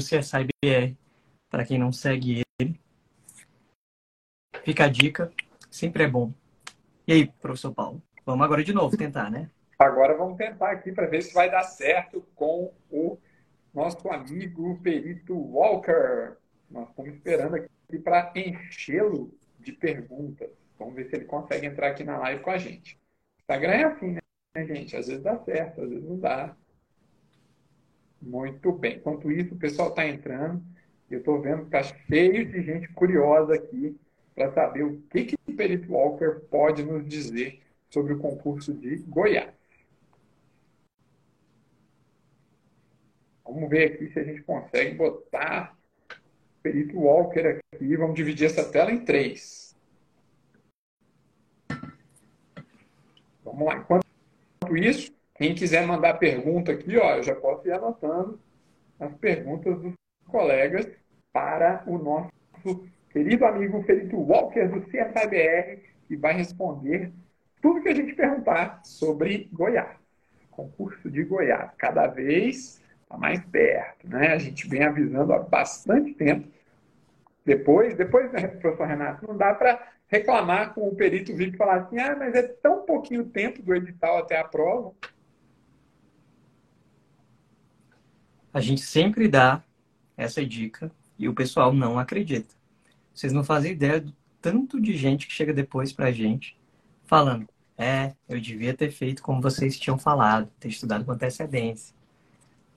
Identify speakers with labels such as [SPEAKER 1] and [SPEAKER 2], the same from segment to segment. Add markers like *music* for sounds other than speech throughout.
[SPEAKER 1] CSIBR, para quem não segue ele. Fica a dica, sempre é bom. E aí, professor Paulo? Vamos agora de novo tentar, né?
[SPEAKER 2] Agora vamos tentar aqui para ver se vai dar certo com o nosso amigo perito Walker. Nós estamos esperando aqui para enchê-lo de perguntas. Vamos ver se ele consegue entrar aqui na live com a gente. Instagram é assim, né, gente? Às vezes dá certo, às vezes não dá. Muito bem. Enquanto isso, o pessoal está entrando. Eu estou vendo que está cheio de gente curiosa aqui para saber o que, que o Perito Walker pode nos dizer sobre o concurso de Goiás. Vamos ver aqui se a gente consegue botar o Perito Walker aqui. Vamos dividir essa tela em três. Vamos lá. Enquanto isso, quem quiser mandar pergunta aqui, ó, eu já posso ir anotando as perguntas dos colegas para o nosso querido amigo Felipe Walker do CSIBR, que vai responder tudo que a gente perguntar sobre Goiás. Concurso de Goiás. Cada vez está mais perto, né? A gente vem avisando há bastante tempo. Depois, depois, né, professor Renato, não dá para reclamar com o perito vir e falar assim, ah, mas é tão pouquinho tempo do edital até a prova.
[SPEAKER 1] A gente sempre dá essa dica e o pessoal não acredita. Vocês não fazem ideia do tanto de gente que chega depois pra gente falando: é, eu devia ter feito como vocês tinham falado, ter estudado com antecedência.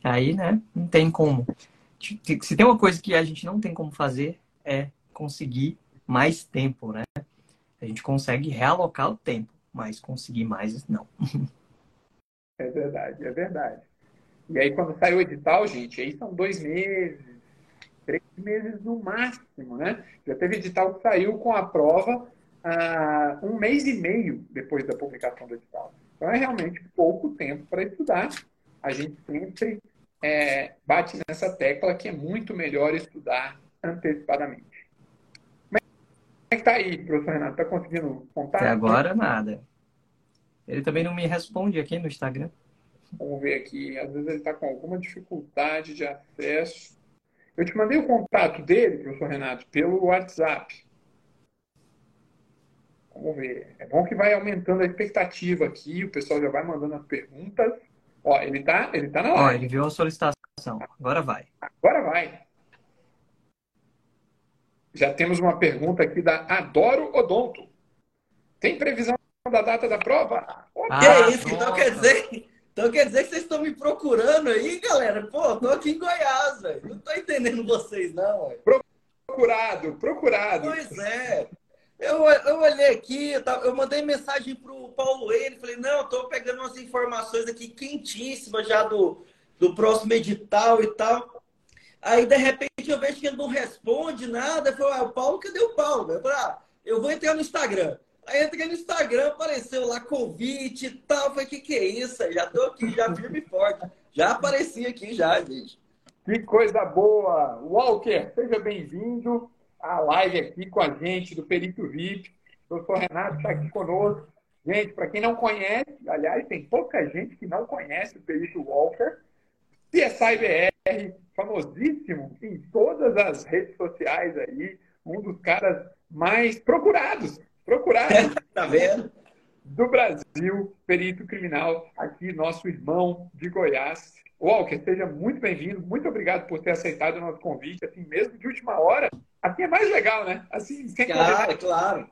[SPEAKER 1] Aí, né, não tem como. Se tem uma coisa que a gente não tem como fazer, é conseguir mais tempo, né? A gente consegue realocar o tempo, mas conseguir mais, não. *laughs*
[SPEAKER 2] É verdade, é verdade. E aí, quando sai o edital, gente, aí são dois meses, três meses no máximo, né? Já teve edital que saiu com a prova ah, um mês e meio depois da publicação do edital. Então, é realmente pouco tempo para estudar. A gente sempre é, bate nessa tecla que é muito melhor estudar antecipadamente. Como é que está aí, professor Renato? Está conseguindo contar?
[SPEAKER 1] Até agora, nada. Ele também não me responde aqui no Instagram.
[SPEAKER 2] Vamos ver aqui. Às vezes ele está com alguma dificuldade de acesso. Eu te mandei o contato dele, professor Renato, pelo WhatsApp. Vamos ver. É bom que vai aumentando a expectativa aqui, o pessoal já vai mandando as perguntas. Ó, ele tá, ele tá na live.
[SPEAKER 1] Ó, ele viu a solicitação. Agora vai.
[SPEAKER 2] Agora vai. Já temos uma pergunta aqui da Adoro Odonto. Tem previsão da data da prova?
[SPEAKER 3] Ah, que é isso? Então quer dizer então quer dizer que vocês estão me procurando aí, galera? Pô, tô aqui em Goiás, velho. Não tô entendendo vocês, não, velho.
[SPEAKER 2] Procurado, procurado.
[SPEAKER 3] Pois é. Eu, eu olhei aqui, eu, mandei mensagem pro Paulo ele falei, não, tô pegando umas informações aqui quentíssimas já do, do próximo edital e tal. Aí, de repente, eu vejo que ele não responde nada. Eu falei, ah, o Paulo, cadê o Paulo? Eu falei, ah, eu vou entrar no Instagram. Aí entrei no Instagram, apareceu lá convite e tal. Eu falei, que que é isso? Já tô aqui, já firme e forte. Já apareci aqui já, gente.
[SPEAKER 2] Que coisa boa! Walker, seja bem-vindo à live aqui com a gente do Perito VIP. O professor Renato está aqui conosco. Gente, para quem não conhece, aliás, tem pouca gente que não conhece o Perito Walker. CSI BR, famosíssimo em todas as redes sociais aí, um dos caras mais procurados Procurar.
[SPEAKER 3] tá vendo?
[SPEAKER 2] Do Brasil, perito criminal, aqui, nosso irmão de Goiás. Walker, seja muito bem-vindo. Muito obrigado por ter aceitado o nosso convite, assim, mesmo de última hora. Assim é mais legal, né? Assim,
[SPEAKER 3] sem Claro, claro.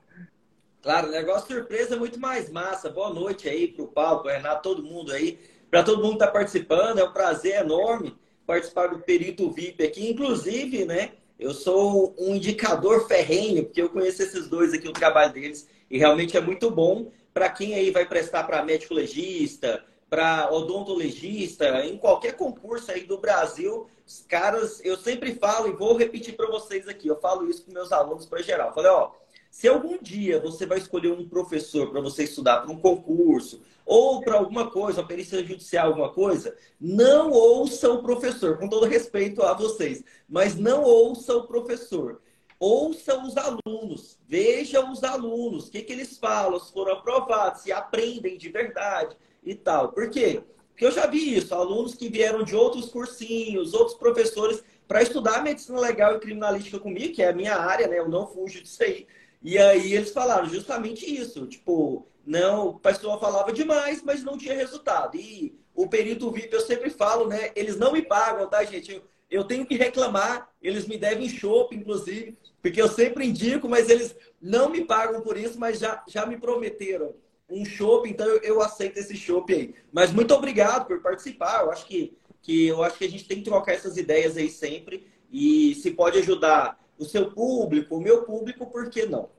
[SPEAKER 3] Claro, negócio surpresa é muito mais massa. Boa noite aí pro Paulo, pro Renato, todo mundo aí. Para todo mundo que tá participando, é um prazer enorme participar do Perito VIP aqui. Inclusive, né, eu sou um indicador ferrenho, porque eu conheço esses dois aqui, o trabalho deles, e realmente é muito bom para quem aí vai prestar para médico legista, para odontologista, em qualquer concurso aí do Brasil, os caras, eu sempre falo e vou repetir para vocês aqui, eu falo isso com meus alunos para geral. Eu falei, ó, se algum dia você vai escolher um professor para você estudar para um concurso ou para alguma coisa, uma perícia judicial, alguma coisa, não ouça o professor, com todo respeito a vocês, mas não ouça o professor. Ouça os alunos, veja os alunos, o que, que eles falam, se foram aprovados, se aprendem de verdade e tal. Por quê? Porque eu já vi isso, alunos que vieram de outros cursinhos, outros professores para estudar medicina legal e criminalística comigo, que é a minha área, né? Eu não fujo disso aí. E aí eles falaram justamente isso, tipo, não, o pessoal falava demais, mas não tinha resultado. E o perito VIP, eu sempre falo, né? Eles não me pagam, tá, gente? Eu, eu tenho que reclamar, eles me devem chopp, inclusive, porque eu sempre indico, mas eles não me pagam por isso, mas já, já me prometeram um chopp, então eu, eu aceito esse chopp aí. Mas muito obrigado por participar. Eu acho que, que eu acho que a gente tem que trocar essas ideias aí sempre. E se pode ajudar o seu público, o meu público, por que não?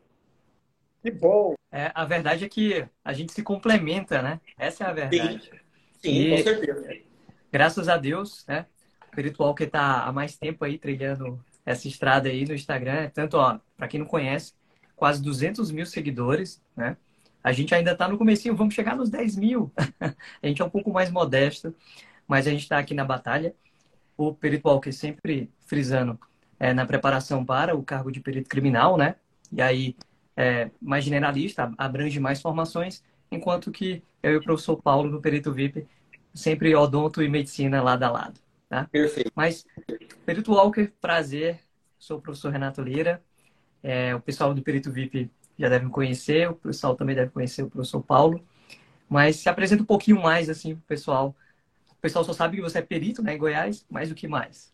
[SPEAKER 2] Que bom!
[SPEAKER 1] É, a verdade é que a gente se complementa, né? Essa é a verdade.
[SPEAKER 3] Sim, Sim e, com certeza.
[SPEAKER 1] Graças a Deus, né? O Perito que está há mais tempo aí trilhando essa estrada aí no Instagram. Tanto, ó, para quem não conhece, quase 200 mil seguidores, né? A gente ainda está no comecinho, vamos chegar nos 10 mil. *laughs* a gente é um pouco mais modesto, mas a gente está aqui na batalha. O Perito Walker sempre frisando é, na preparação para o cargo de perito criminal, né? E aí é, mais generalista, abrange mais formações, enquanto que eu e o professor Paulo, no Perito VIP, sempre odonto e medicina lado a lado. Tá?
[SPEAKER 3] Perfeito.
[SPEAKER 1] Mas, Perito Walker, prazer. Sou o professor Renato Lira. É, o pessoal do Perito VIP já deve me conhecer, o pessoal também deve conhecer o professor Paulo. Mas se apresenta um pouquinho mais, assim, pro pessoal. O pessoal só sabe que você é perito, né, em Goiás, mas o que mais?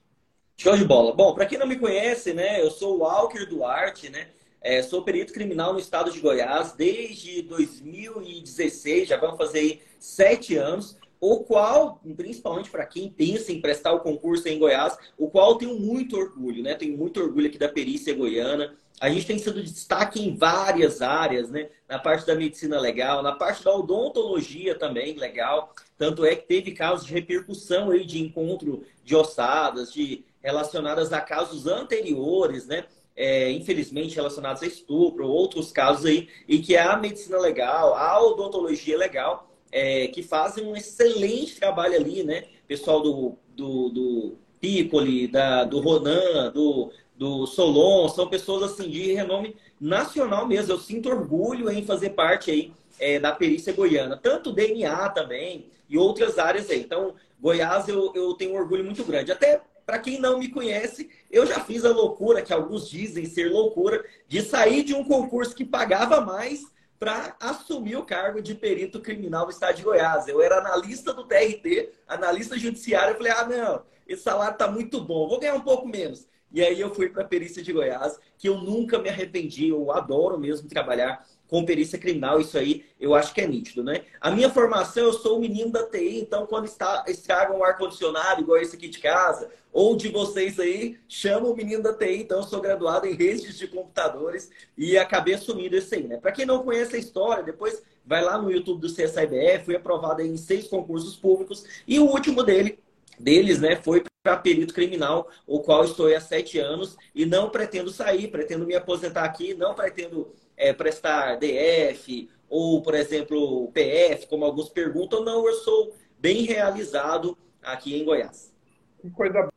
[SPEAKER 3] Show de bola. Bom, para quem não me conhece, né, eu sou o Walker Duarte, né? É, sou perito criminal no estado de Goiás desde 2016, já vamos fazer aí sete anos, o qual, principalmente para quem pensa em prestar o concurso em Goiás, o qual tenho muito orgulho, né? Tenho muito orgulho aqui da perícia goiana. A gente tem sido destaque em várias áreas, né? Na parte da medicina legal, na parte da odontologia também legal. Tanto é que teve casos de repercussão aí de encontro de ossadas, de relacionadas a casos anteriores, né? É, infelizmente relacionados a estupro, outros casos aí, e que a medicina legal, a odontologia legal, é, que fazem um excelente trabalho ali, né? Pessoal do, do, do Piccoli, da, do Ronan, do, do Solon, são pessoas assim de renome nacional mesmo. Eu sinto orgulho em fazer parte aí é, da perícia goiana, tanto DNA também e outras áreas aí. Então, Goiás eu, eu tenho um orgulho muito grande. Até para quem não me conhece, eu já fiz a loucura, que alguns dizem ser loucura, de sair de um concurso que pagava mais para assumir o cargo de perito criminal no estado de Goiás. Eu era analista do TRT, analista judiciário. Eu falei, ah, não, esse salário está muito bom, vou ganhar um pouco menos. E aí eu fui para a perícia de Goiás, que eu nunca me arrependi, eu adoro mesmo trabalhar com perícia criminal, isso aí eu acho que é nítido, né? A minha formação, eu sou o menino da TI, então quando está, estragam um ar-condicionado, igual esse aqui de casa, ou de vocês aí, chama o menino da TI, então eu sou graduado em redes de computadores e acabei assumindo isso aí, né? Para quem não conhece a história, depois vai lá no YouTube do CSIBF, fui aprovado em seis concursos públicos e o último dele deles, né, foi para perito criminal, o qual estou há sete anos e não pretendo sair, pretendo me aposentar aqui, não pretendo é, prestar DF ou, por exemplo, PF, como alguns perguntam, não, eu sou bem realizado aqui em Goiás.
[SPEAKER 2] Que coisa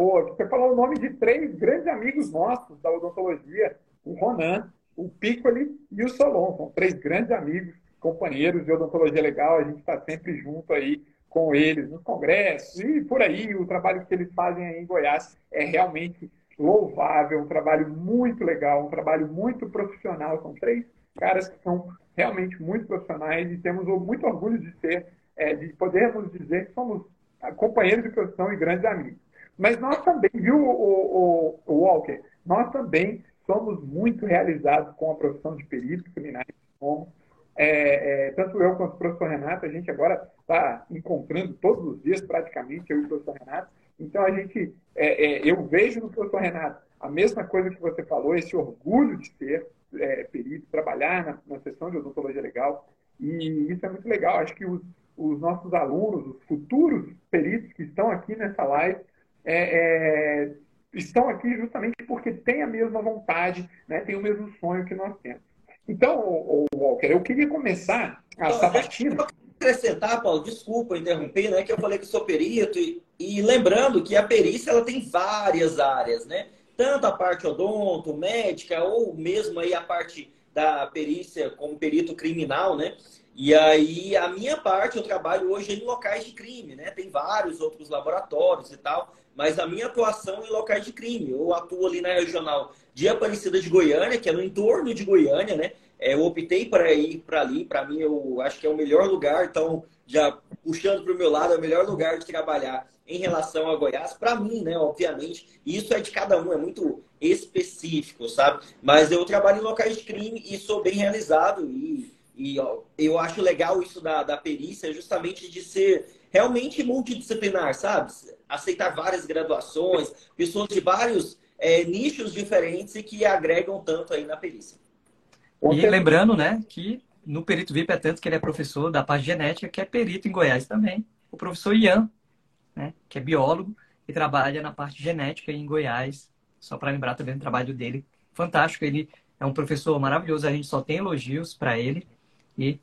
[SPEAKER 2] boa. Você falou o nome de três grandes amigos nossos da odontologia, o Ronan, o Piccoli e o Solon. São três grandes amigos, companheiros de odontologia legal. A gente está sempre junto aí com eles nos congressos e por aí. O trabalho que eles fazem aí em Goiás é realmente louvável, um trabalho muito legal, um trabalho muito profissional. São três caras que são realmente muito profissionais e temos muito orgulho de ser, é, de podermos dizer que somos companheiros de profissão e grandes amigos. Mas nós também, viu, o, o, o Walker, nós também somos muito realizados com a profissão de perito criminais, como é, é, tanto eu quanto o professor Renato, a gente agora está encontrando todos os dias praticamente, eu e o professor Renato, então, a gente, é, é, eu vejo no professor Renato a mesma coisa que você falou, esse orgulho de ser é, perito, trabalhar na, na sessão de odontologia legal. E isso é muito legal. Acho que os, os nossos alunos, os futuros peritos que estão aqui nessa live, é, é, estão aqui justamente porque têm a mesma vontade, né, têm o mesmo sonho que nós temos. Então, Walker, eu queria começar a sabatina
[SPEAKER 3] acrescentar, Paulo, desculpa interromper, né? Que eu falei que sou perito e, e, lembrando que a perícia ela tem várias áreas, né? Tanto a parte odonto, médica, ou mesmo aí a parte da perícia como perito criminal, né? E aí a minha parte eu trabalho hoje em locais de crime, né? Tem vários outros laboratórios e tal, mas a minha atuação em locais de crime. Eu atuo ali na regional de Aparecida de Goiânia, que é no entorno de Goiânia, né? É, eu optei para ir para ali, para mim eu acho que é o melhor lugar, então já puxando para o meu lado, é o melhor lugar de trabalhar em relação a Goiás, para mim, né, obviamente, isso é de cada um, é muito específico, sabe? Mas eu trabalho em locais de crime e sou bem realizado e, e ó, eu acho legal isso da, da perícia, justamente de ser realmente multidisciplinar, sabe? Aceitar várias graduações, pessoas de vários é, nichos diferentes e que agregam tanto aí na perícia.
[SPEAKER 1] E lembrando, né, que no perito VIP é tanto que ele é professor da parte genética, que é perito em Goiás também. O professor Ian, né, que é biólogo e trabalha na parte genética em Goiás. Só para lembrar também do trabalho dele. Fantástico, ele é um professor maravilhoso, a gente só tem elogios para ele e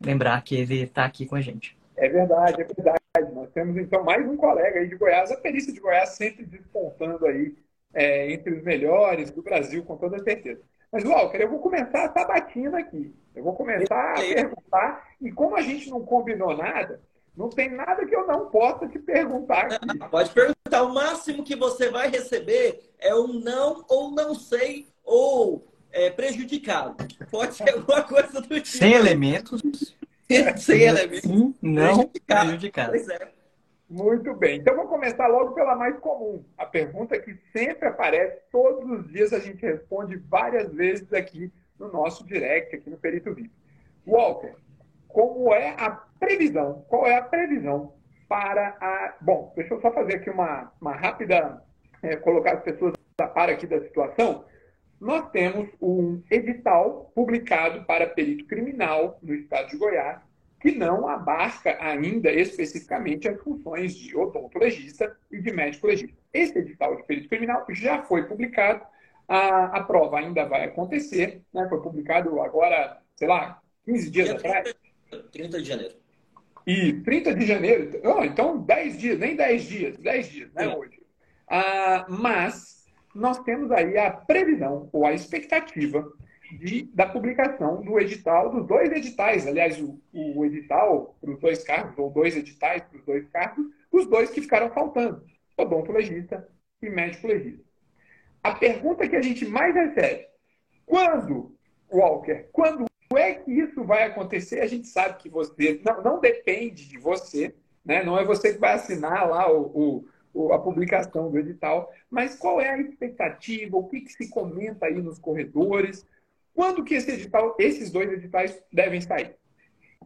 [SPEAKER 1] lembrar que ele está aqui com a gente.
[SPEAKER 2] É verdade, é verdade. Nós temos então mais um colega aí de Goiás, a perícia de Goiás sempre despontando aí é, entre os melhores do Brasil, com toda certeza. Mas, Walker, eu vou começar a sabatina aqui. Eu vou começar a perguntar, e como a gente não combinou nada, não tem nada que eu não possa te perguntar aqui.
[SPEAKER 3] Pode perguntar. O máximo que você vai receber é um não ou não sei ou é, prejudicado. Pode ser alguma coisa do tipo.
[SPEAKER 1] Sem elementos. *laughs*
[SPEAKER 3] Sem elementos.
[SPEAKER 1] Sim, não prejudicado. prejudicado.
[SPEAKER 2] Pois é. Muito bem. Então, vou começar logo pela mais comum. A pergunta que sempre aparece, todos os dias a gente responde várias vezes aqui no nosso direct, aqui no Perito VIP. Walter, como é a previsão? Qual é a previsão para a. Bom, deixa eu só fazer aqui uma, uma rápida. É, colocar as pessoas a par aqui da situação. Nós temos um edital publicado para perito criminal no estado de Goiás, que não abarca ainda especificamente as funções de odontologista e de médico legista. Esse edital de perito criminal já foi publicado, a, a prova ainda vai acontecer, né? foi publicado agora, sei lá, 15 dias 30, atrás.
[SPEAKER 3] 30 de janeiro.
[SPEAKER 2] E 30 de janeiro, oh, então 10 dias, nem 10 dias, 10 dias, né, Sim. hoje. Ah, mas nós temos aí a previsão ou a expectativa de, da publicação do edital, dos dois editais, aliás, o, o edital para os dois cargos, ou dois editais para os dois cargos, os dois que ficaram faltando, odontolegista e médico legista. A pergunta que a gente mais recebe, quando, Walker, quando é que isso vai acontecer? A gente sabe que você, não, não depende de você, né? não é você que vai assinar lá o, o, a publicação do edital, mas qual é a expectativa, o que, que se comenta aí nos corredores, quando que esse edital, esses dois editais devem sair?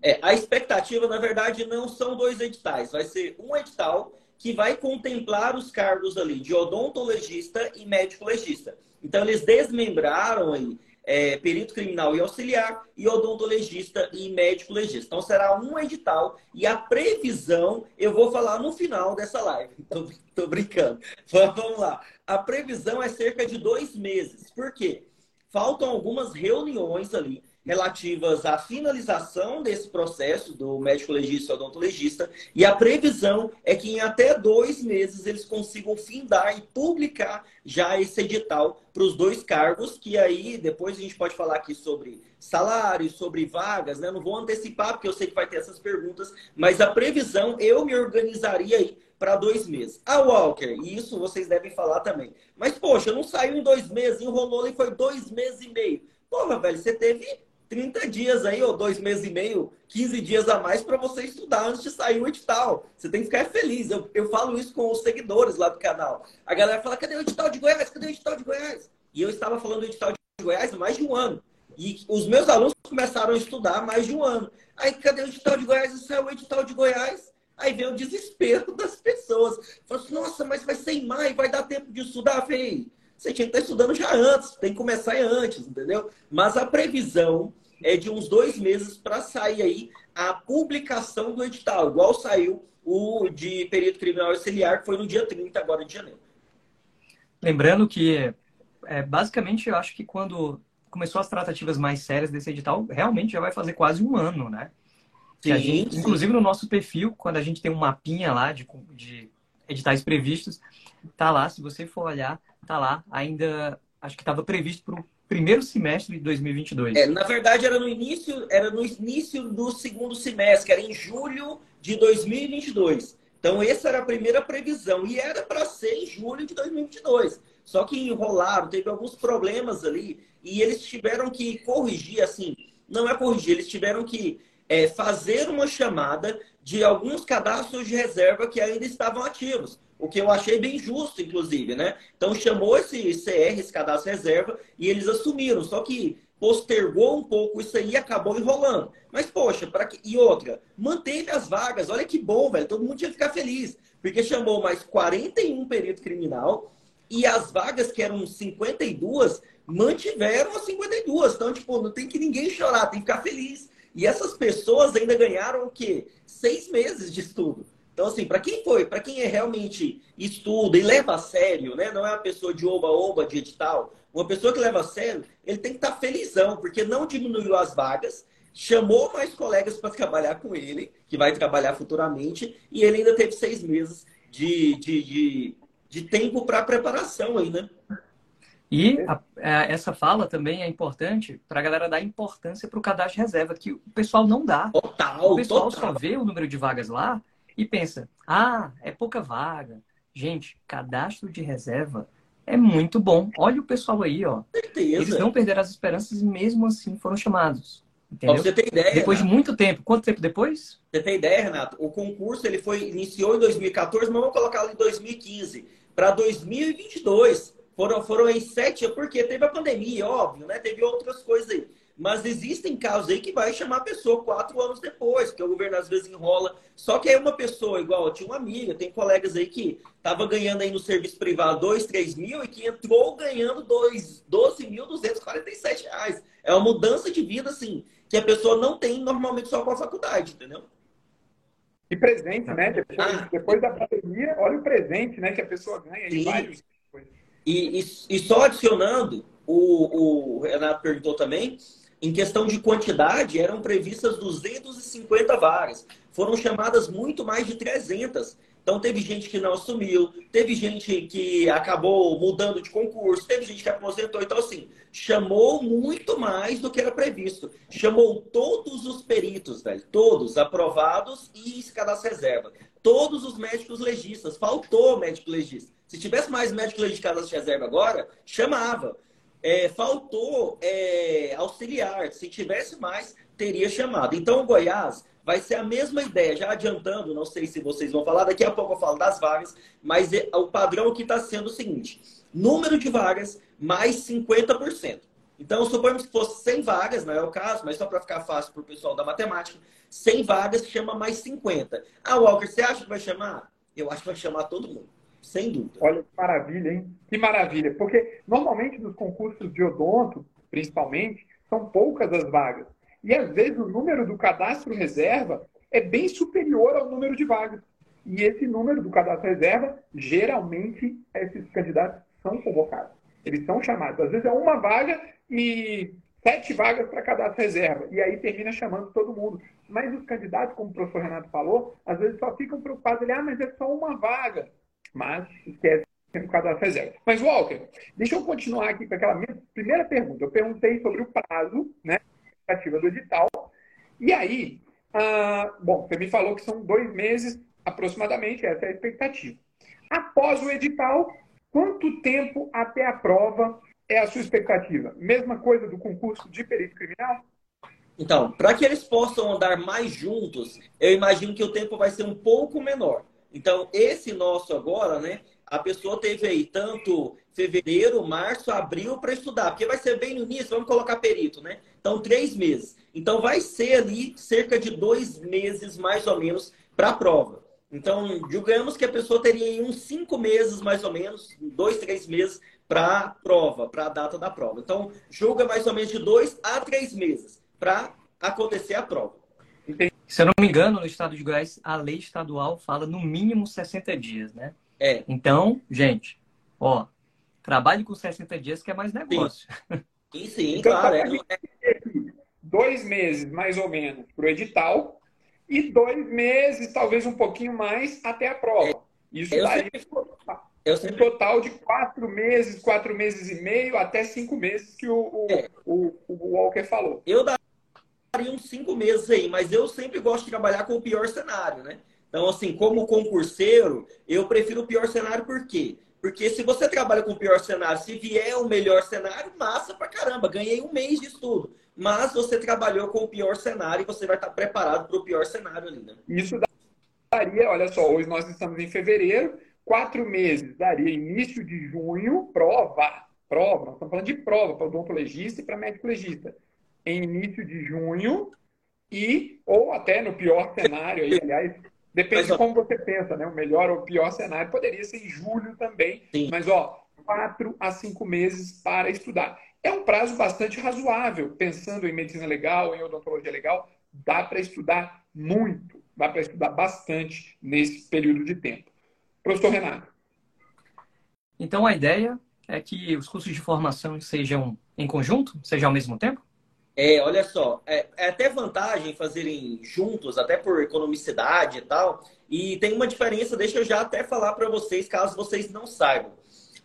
[SPEAKER 3] É, a expectativa, na verdade, não são dois editais. Vai ser um edital que vai contemplar os cargos ali de odontologista e médico legista. Então, eles desmembraram aí é, perito criminal e auxiliar e odontologista e médico legista. Então, será um edital e a previsão eu vou falar no final dessa live. *laughs* Tô, tô brincando. Vamos lá. A previsão é cerca de dois meses. Por quê? faltam algumas reuniões ali relativas à finalização desse processo do médico legista e odontologista e a previsão é que em até dois meses eles consigam findar e publicar já esse edital para os dois cargos, que aí depois a gente pode falar aqui sobre salários, sobre vagas, né? Não vou antecipar porque eu sei que vai ter essas perguntas, mas a previsão eu me organizaria aí para dois meses. A Walker, e isso vocês devem falar também. Mas, poxa, não saiu em dois meses, enrolou e foi dois meses e meio. Porra, velho, você teve 30 dias aí, ou dois meses e meio, 15 dias a mais para você estudar antes de sair o edital. Você tem que ficar feliz. Eu, eu falo isso com os seguidores lá do canal. A galera fala, cadê o edital de Goiás? Cadê o edital de Goiás? E eu estava falando do edital de Goiás mais de um ano. E os meus alunos começaram a estudar mais de um ano. Aí, cadê o edital de Goiás? Isso é o edital de Goiás. Aí vem o desespero *laughs* das pessoas. Fala assim, nossa, mas vai ser em maio, vai dar tempo de estudar? Falei, você tinha que estar estudando já antes, tem que começar antes, entendeu? Mas a previsão é de uns dois meses para sair aí a publicação do edital, igual saiu o de período criminal auxiliar, que foi no dia 30 agora de janeiro.
[SPEAKER 1] Lembrando que, é, basicamente, eu acho que quando começou as tratativas mais sérias desse edital, realmente já vai fazer quase um ano, né? Sim, gente, sim. Inclusive no nosso perfil, quando a gente tem um mapinha lá de, de editais previstos, tá lá, se você for olhar, tá lá, ainda acho que estava previsto para o primeiro semestre de 2022.
[SPEAKER 3] É, na verdade era no início, era no início do segundo semestre, era em julho de 2022. Então, essa era a primeira previsão. E era para ser em julho de 2022. Só que enrolaram, teve alguns problemas ali. E eles tiveram que corrigir, assim, não é corrigir, eles tiveram que é, fazer uma chamada de alguns cadastros de reserva que ainda estavam ativos. O que eu achei bem justo, inclusive, né? Então chamou esse CR, esse cadastro reserva, e eles assumiram. Só que postergou um pouco isso aí e acabou enrolando. Mas, poxa, para que... e outra, manteve as vagas. Olha que bom, velho. Todo mundo tinha que ficar feliz. Porque chamou mais 41 perito criminal e as vagas, que eram 52, mantiveram as 52. Então, tipo, não tem que ninguém chorar, tem que ficar feliz. E essas pessoas ainda ganharam o quê? Seis meses de estudo. Então, assim, para quem foi, para quem é realmente estuda e leva a sério, né? Não é uma pessoa de oba-oba, de edital. Uma pessoa que leva a sério, ele tem que estar tá felizão, porque não diminuiu as vagas, chamou mais colegas para trabalhar com ele, que vai trabalhar futuramente, e ele ainda teve seis meses de, de, de, de tempo para preparação aí, né?
[SPEAKER 1] E a, a, é, essa fala também é importante para a galera dar importância para o cadastro de reserva, que o pessoal não dá.
[SPEAKER 3] Total,
[SPEAKER 1] o pessoal
[SPEAKER 3] total.
[SPEAKER 1] só vê o número de vagas lá e pensa, ah, é pouca vaga. Gente, cadastro de reserva é muito bom. Olha o pessoal aí, ó.
[SPEAKER 3] Certeza.
[SPEAKER 1] Eles não perderam as esperanças e mesmo assim foram chamados. Entendeu?
[SPEAKER 3] Pra você ter ideia.
[SPEAKER 1] Depois de muito tempo. Quanto tempo depois?
[SPEAKER 3] Você tem ideia, Renato? O concurso ele foi iniciou em 2014, mas vamos colocar em 2015 para 2022. Foram, foram em sete, porque teve a pandemia, óbvio, né? Teve outras coisas aí. Mas existem casos aí que vai chamar a pessoa quatro anos depois, que o governo às vezes enrola. Só que aí uma pessoa, igual eu tinha uma amiga, tem colegas aí que estava ganhando aí no serviço privado 2, 3 mil e que entrou ganhando 12.247 reais. É uma mudança de vida, assim, que a pessoa não tem normalmente só com a faculdade, entendeu?
[SPEAKER 2] E presente, né? Depois, ah. depois da pandemia, olha o presente, né? Que a pessoa ganha em vários.
[SPEAKER 3] E, e, e só adicionando, o, o Renato perguntou também, em questão de quantidade, eram previstas 250 vagas. Foram chamadas muito mais de 300. Então, teve gente que não assumiu, teve gente que acabou mudando de concurso, teve gente que aposentou. Então, assim, chamou muito mais do que era previsto. Chamou todos os peritos, velho, todos aprovados e cadastro reserva. Todos os médicos legistas. Faltou médico legista. Se tivesse mais médico legista cadastro reserva agora, chamava. É, faltou é, auxiliar. Se tivesse mais, teria chamado. Então, o Goiás vai ser a mesma ideia. Já adiantando, não sei se vocês vão falar, daqui a pouco eu falo das vagas, mas é, o padrão que está sendo o seguinte: número de vagas mais 50%. Então, suponhamos que fosse 100 vagas, não é o caso, mas só para ficar fácil para o pessoal da matemática, 100 vagas chama mais 50. Ah, Walker, você acha que vai chamar? Eu acho que vai chamar todo mundo. Sem dúvida.
[SPEAKER 2] Olha que maravilha, hein? Que maravilha. Porque normalmente nos concursos de odonto, principalmente, são poucas as vagas. E às vezes o número do cadastro reserva é bem superior ao número de vagas. E esse número do cadastro reserva, geralmente, esses candidatos são convocados. Eles são chamados. Às vezes é uma vaga e sete vagas para cadastro reserva. E aí termina chamando todo mundo. Mas os candidatos, como o professor Renato falou, às vezes só ficam preocupados ali, ah, mas é só uma vaga mas esquece por causa da reserva. Mas, Walter, deixa eu continuar aqui com aquela minha primeira pergunta. Eu perguntei sobre o prazo, né? Expectativa do edital. E aí, ah, bom, você me falou que são dois meses aproximadamente, essa é a expectativa. Após o edital, quanto tempo até a prova é a sua expectativa? Mesma coisa do concurso de perito criminal?
[SPEAKER 3] Então, para que eles possam andar mais juntos, eu imagino que o tempo vai ser um pouco menor. Então, esse nosso agora, né? A pessoa teve aí tanto fevereiro, março, abril para estudar, porque vai ser bem no início, vamos colocar perito, né? Então, três meses. Então, vai ser ali cerca de dois meses, mais ou menos, para a prova. Então, julgamos que a pessoa teria uns cinco meses, mais ou menos, dois, três meses para a prova, para a data da prova. Então, julga mais ou menos de dois a três meses para acontecer a prova.
[SPEAKER 1] Se eu não me engano, no estado de Goiás, a lei estadual fala no mínimo 60 dias, né?
[SPEAKER 3] É.
[SPEAKER 1] Então, gente, ó, trabalhe com 60 dias que é mais negócio.
[SPEAKER 3] Sim, sim, então, claro. É,
[SPEAKER 2] dois meses, mais ou menos, para o edital e dois meses, talvez um pouquinho mais, até a prova. Isso eu daí sempre, eu sempre... um total de quatro meses, quatro meses e meio, até cinco meses que o, o, é. o, o Walker falou.
[SPEAKER 3] Eu daria uns cinco meses aí, mas eu sempre gosto de trabalhar com o pior cenário, né? Então, assim, como concurseiro, eu prefiro o pior cenário por quê? Porque se você trabalha com o pior cenário, se vier o melhor cenário, massa pra caramba, ganhei um mês de estudo. Mas você trabalhou com o pior cenário e você vai estar preparado para o pior cenário ali, né?
[SPEAKER 2] Isso daria, olha só, hoje nós estamos em fevereiro, quatro meses daria início de junho, prova, prova, nós estamos falando de prova para odontologista e para médico legista. Em início de junho e, ou até no pior cenário aí, aliás, Depende mas, de como você pensa, né? O melhor ou o pior cenário poderia ser em julho também. Sim. Mas, ó, quatro a cinco meses para estudar. É um prazo bastante razoável, pensando em medicina legal, em odontologia legal, dá para estudar muito, dá para estudar bastante nesse período de tempo. Professor Renato.
[SPEAKER 1] Então, a ideia é que os cursos de formação sejam em conjunto, sejam ao mesmo tempo?
[SPEAKER 3] É, olha só, é, é, até vantagem fazerem juntos, até por economicidade e tal. E tem uma diferença, deixa eu já até falar para vocês, caso vocês não saibam.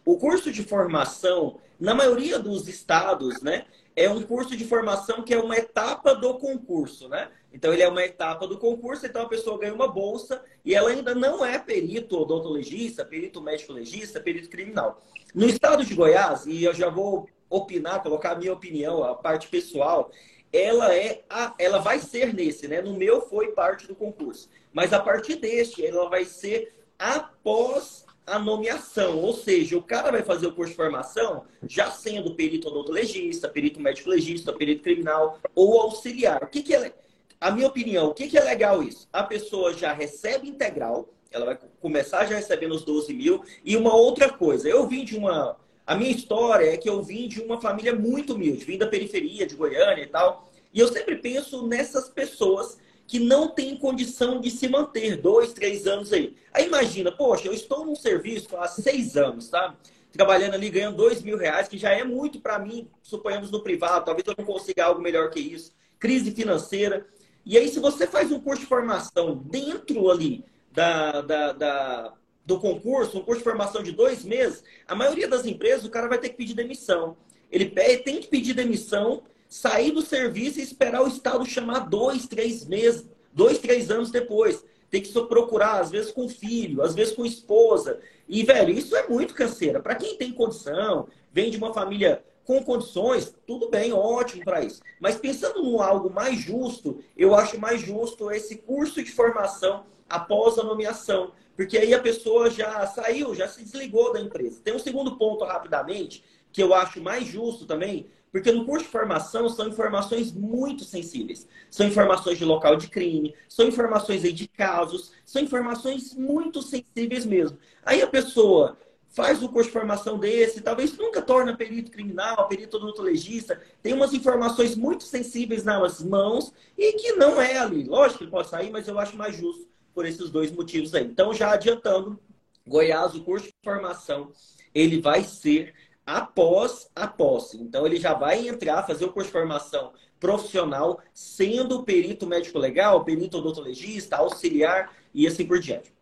[SPEAKER 3] O curso de formação, na maioria dos estados, né, é um curso de formação que é uma etapa do concurso, né? Então ele é uma etapa do concurso, então a pessoa ganha uma bolsa e ela ainda não é perito odontologista, perito médico legista, perito criminal. No estado de Goiás, e eu já vou opinar, colocar a minha opinião, a parte pessoal, ela é a, ela vai ser nesse, né? No meu foi parte do concurso, mas a partir deste ela vai ser após a nomeação, ou seja, o cara vai fazer o curso de formação já sendo perito odontologista, perito médico legista, perito criminal ou auxiliar. O que que é a minha opinião, o que que é legal isso? A pessoa já recebe integral, ela vai começar já recebendo os 12 mil e uma outra coisa, eu vim de uma a minha história é que eu vim de uma família muito humilde, vim da periferia de Goiânia e tal. E eu sempre penso nessas pessoas que não têm condição de se manter dois, três anos aí. Aí imagina, poxa, eu estou num serviço há seis anos, tá? Trabalhando ali, ganhando dois mil reais, que já é muito para mim, suponhamos no privado, talvez eu não consiga algo melhor que isso. Crise financeira. E aí, se você faz um curso de formação dentro ali da, da, da do concurso, um curso de formação de dois meses, a maioria das empresas o cara vai ter que pedir demissão. Ele tem que pedir demissão, sair do serviço e esperar o Estado chamar dois, três meses, dois, três anos depois. Tem que procurar, às vezes, com filho, às vezes com esposa. E, velho, isso é muito canseira. Para quem tem condição, vem de uma família com condições, tudo bem, ótimo para isso. Mas pensando em algo mais justo, eu acho mais justo esse curso de formação após a nomeação. Porque aí a pessoa já saiu, já se desligou da empresa. Tem um segundo ponto, rapidamente, que eu acho mais justo também, porque no curso de formação são informações muito sensíveis. São informações de local de crime, são informações de casos, são informações muito sensíveis mesmo. Aí a pessoa faz o curso de formação desse, talvez nunca torna perito criminal, perito odontologista, tem umas informações muito sensíveis nas mãos e que não é ali. Lógico que pode sair, mas eu acho mais justo por esses dois motivos aí. Então, já adiantando, Goiás, o curso de formação, ele vai ser após a posse. Então, ele já vai entrar, fazer o curso de formação profissional, sendo perito médico legal, perito odontologista, auxiliar e assim por diante.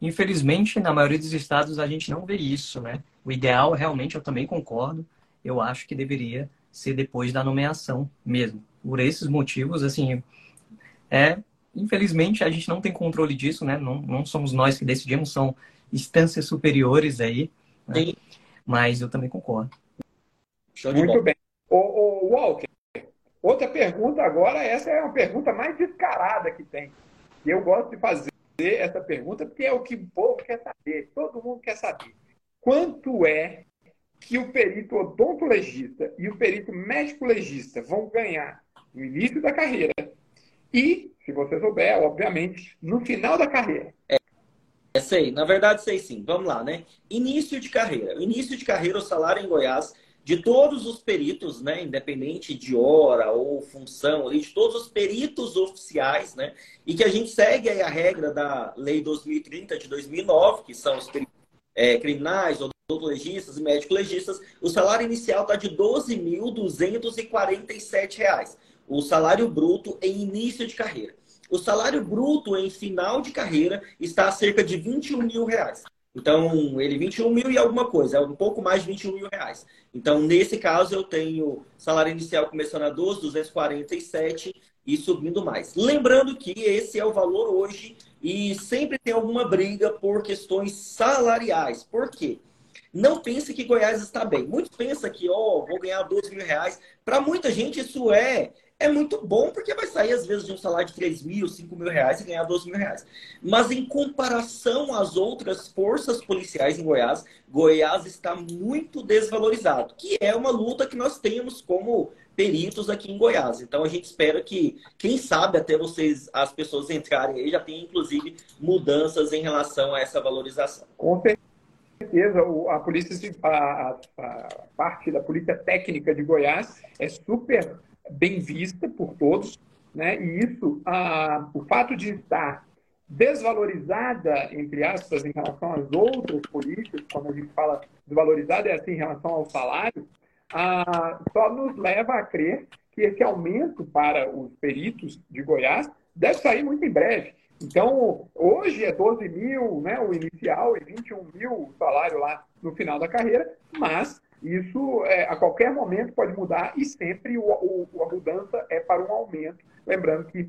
[SPEAKER 1] Infelizmente, na maioria dos estados, a gente não vê isso, né? O ideal, realmente, eu também concordo, eu acho que deveria ser depois da nomeação mesmo. Por esses motivos, assim, é infelizmente, a gente não tem controle disso, né? Não, não somos nós que decidimos, são instâncias superiores aí. Né? Mas eu também concordo.
[SPEAKER 2] Muito bem. O, o, Walker, outra pergunta agora, essa é uma pergunta mais descarada que tem. E eu gosto de fazer essa pergunta porque é o que o povo quer saber, todo mundo quer saber. Quanto é que o perito odontologista e o perito médico-legista vão ganhar no início da carreira e se você souber, obviamente, no final da carreira.
[SPEAKER 3] É, é, sei. Na verdade, sei sim. Vamos lá, né? Início de carreira. Início de carreira, o salário em Goiás, de todos os peritos, né? Independente de hora ou função, de todos os peritos oficiais, né? E que a gente segue aí a regra da Lei 2030 de 2009, que são os peritos é, criminais, odontologistas e médico-legistas, o salário inicial está de R$ 12.247 o salário bruto em início de carreira. O salário bruto em final de carreira está a cerca de 21 mil reais. Então, ele 21 mil e alguma coisa, é um pouco mais de 21 mil reais. Então, nesse caso, eu tenho salário inicial começando a 12, 247 e subindo mais. Lembrando que esse é o valor hoje e sempre tem alguma briga por questões salariais. Por quê? Não pense que Goiás está bem. Muitos pensam que, ó, oh, vou ganhar 12 mil reais. Para muita gente isso é é muito bom porque vai sair às vezes de um salário de 3 mil, 5 mil reais e ganhar 12 mil reais. Mas em comparação às outras forças policiais em Goiás, Goiás está muito desvalorizado, que é uma luta que nós temos como peritos aqui em Goiás. Então a gente espera que, quem sabe, até vocês, as pessoas entrarem aí, já tem inclusive mudanças em relação a essa valorização.
[SPEAKER 2] Com certeza, a polícia, a, a parte da polícia técnica de Goiás é super bem vista por todos, né? E isso, a, o fato de estar desvalorizada, entre aspas, em relação às outras polícias, quando a gente fala desvalorizada, é assim em relação ao salário, a, só nos leva a crer que esse aumento para os peritos de Goiás deve sair muito em breve. Então, hoje é 12 mil né, o inicial e 21 mil o salário lá no final da carreira, mas isso é, a qualquer momento pode mudar e sempre o, o, a mudança é para um aumento. Lembrando que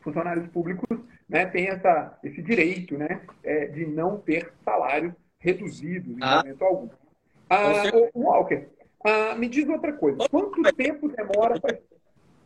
[SPEAKER 2] funcionários públicos né, têm essa, esse direito né, é, de não ter salários reduzidos em ah. momento algum. Ah, o, Walker, ah, me diz outra coisa. Quanto tempo demora para.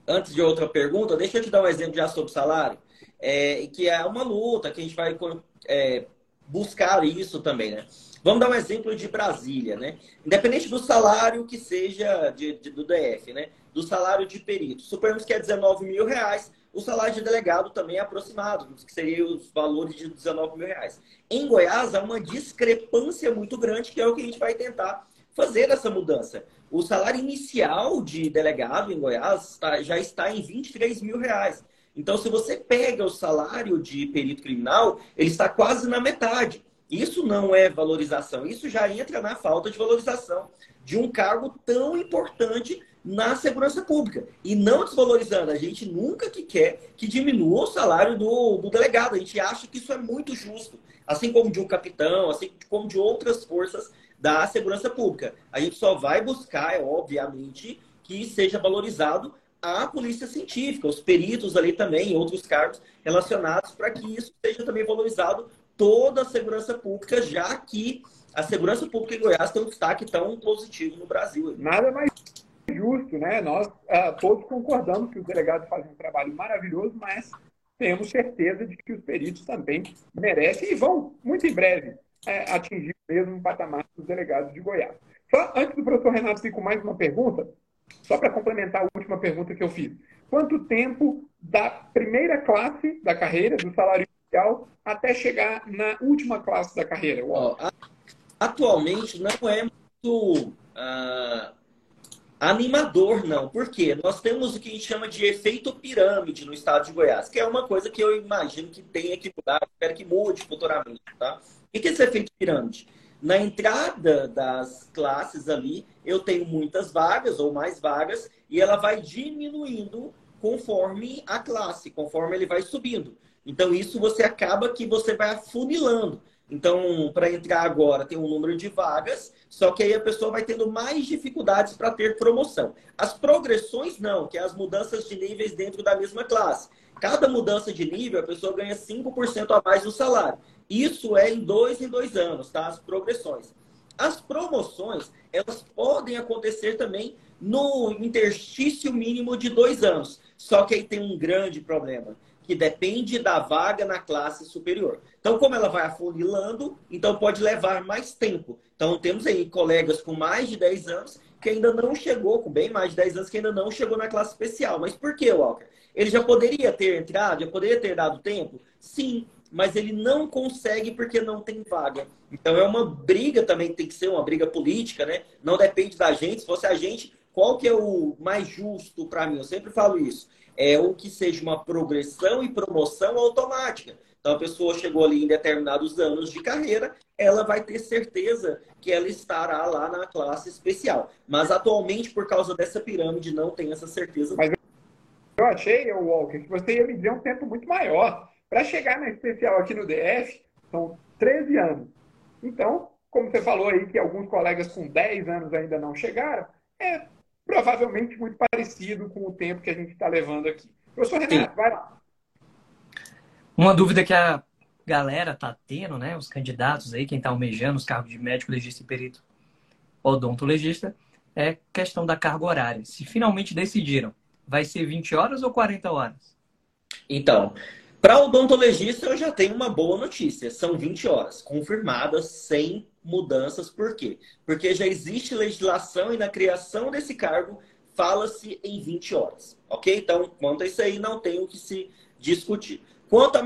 [SPEAKER 3] Antes de outra pergunta, deixa eu te dar um exemplo já sobre salário, é, que é uma luta que a gente vai é, buscar isso também, né? Vamos dar um exemplo de Brasília, né? Independente do salário que seja de, de, do DF, né? Do salário de perito. Suponhamos que é 19 mil reais, o salário de delegado também é aproximado, que seriam os valores de 19 mil reais. Em Goiás, há uma discrepância muito grande, que é o que a gente vai tentar fazer essa mudança. O salário inicial de delegado em Goiás já está em 23 mil reais. Então, se você pega o salário de perito criminal, ele está quase na metade. Isso não é valorização, isso já entra na falta de valorização de um cargo tão importante na segurança pública. E não desvalorizando, a gente nunca que quer que diminua o salário do, do delegado. A gente acha que isso é muito justo, assim como de um capitão, assim como de outras forças da segurança pública. A gente só vai buscar, obviamente, que seja valorizado a polícia científica, os peritos ali também, outros cargos relacionados, para que isso seja também valorizado toda a segurança pública, já que a segurança pública em Goiás tem um destaque tão positivo no Brasil.
[SPEAKER 2] Nada mais justo, né? Nós uh, todos concordamos que os delegados fazem um trabalho maravilhoso, mas temos certeza de que os peritos também merecem e vão, muito em breve, é, atingir o mesmo patamar dos delegados de Goiás. Só antes do professor Renato vir com mais uma pergunta, só para complementar a última pergunta que eu fiz. Quanto tempo da primeira classe da carreira, do salário inicial, até chegar na última classe da carreira?
[SPEAKER 3] Ó, atualmente não é muito uh, animador, não. Por quê? Nós temos o que a gente chama de efeito pirâmide no estado de Goiás, que é uma coisa que eu imagino que tenha que mudar, espero que mude futuramente. Tá? O que é esse efeito pirâmide? Na entrada das classes ali, eu tenho muitas vagas ou mais vagas, e ela vai diminuindo conforme a classe, conforme ele vai subindo. Então, isso você acaba que você vai afunilando. Então, para entrar agora, tem um número de vagas, só que aí a pessoa vai tendo mais dificuldades para ter promoção. As progressões não, que é as mudanças de níveis dentro da mesma classe. Cada mudança de nível, a pessoa ganha 5% a mais no salário. Isso é em dois em dois anos, tá? As progressões. As promoções, elas podem acontecer também no interstício mínimo de dois anos. Só que aí tem um grande problema que depende da vaga na classe superior. Então, como ela vai afunilando, então pode levar mais tempo. Então, temos aí colegas com mais de 10 anos que ainda não chegou, com bem mais de 10 anos, que ainda não chegou na classe especial. Mas por que, Walker? Ele já poderia ter entrado, já poderia ter dado tempo? Sim, mas ele não consegue porque não tem vaga. Então, é uma briga também, tem que ser uma briga política, né? Não depende da gente. Se fosse a gente, qual que é o mais justo para mim? Eu sempre falo isso é o que seja uma progressão e promoção automática. Então, a pessoa chegou ali em determinados anos de carreira, ela vai ter certeza que ela estará lá na classe especial. Mas, atualmente, por causa dessa pirâmide, não tem essa certeza.
[SPEAKER 2] Mas eu achei, Walker, que você ia me dizer um tempo muito maior. Para chegar na especial aqui no DF, são 13 anos. Então, como você falou aí que alguns colegas com 10 anos ainda não chegaram, é provavelmente muito parecido com o tempo que a gente está levando aqui. Professor Renato, Sim. vai lá.
[SPEAKER 1] Uma dúvida que a galera tá tendo, né? Os candidatos aí, quem tá almejando os cargos de médico, legista e perito odontologista, é questão da carga horária. Se finalmente decidiram, vai ser 20 horas ou 40 horas?
[SPEAKER 3] Então, para odontologista eu já tenho uma boa notícia. São 20 horas, confirmadas, sem mudanças. Por quê? Porque já existe legislação e na criação desse cargo fala-se em 20 horas. Ok? Então, quanto a isso aí, não tem o que se discutir. Quanto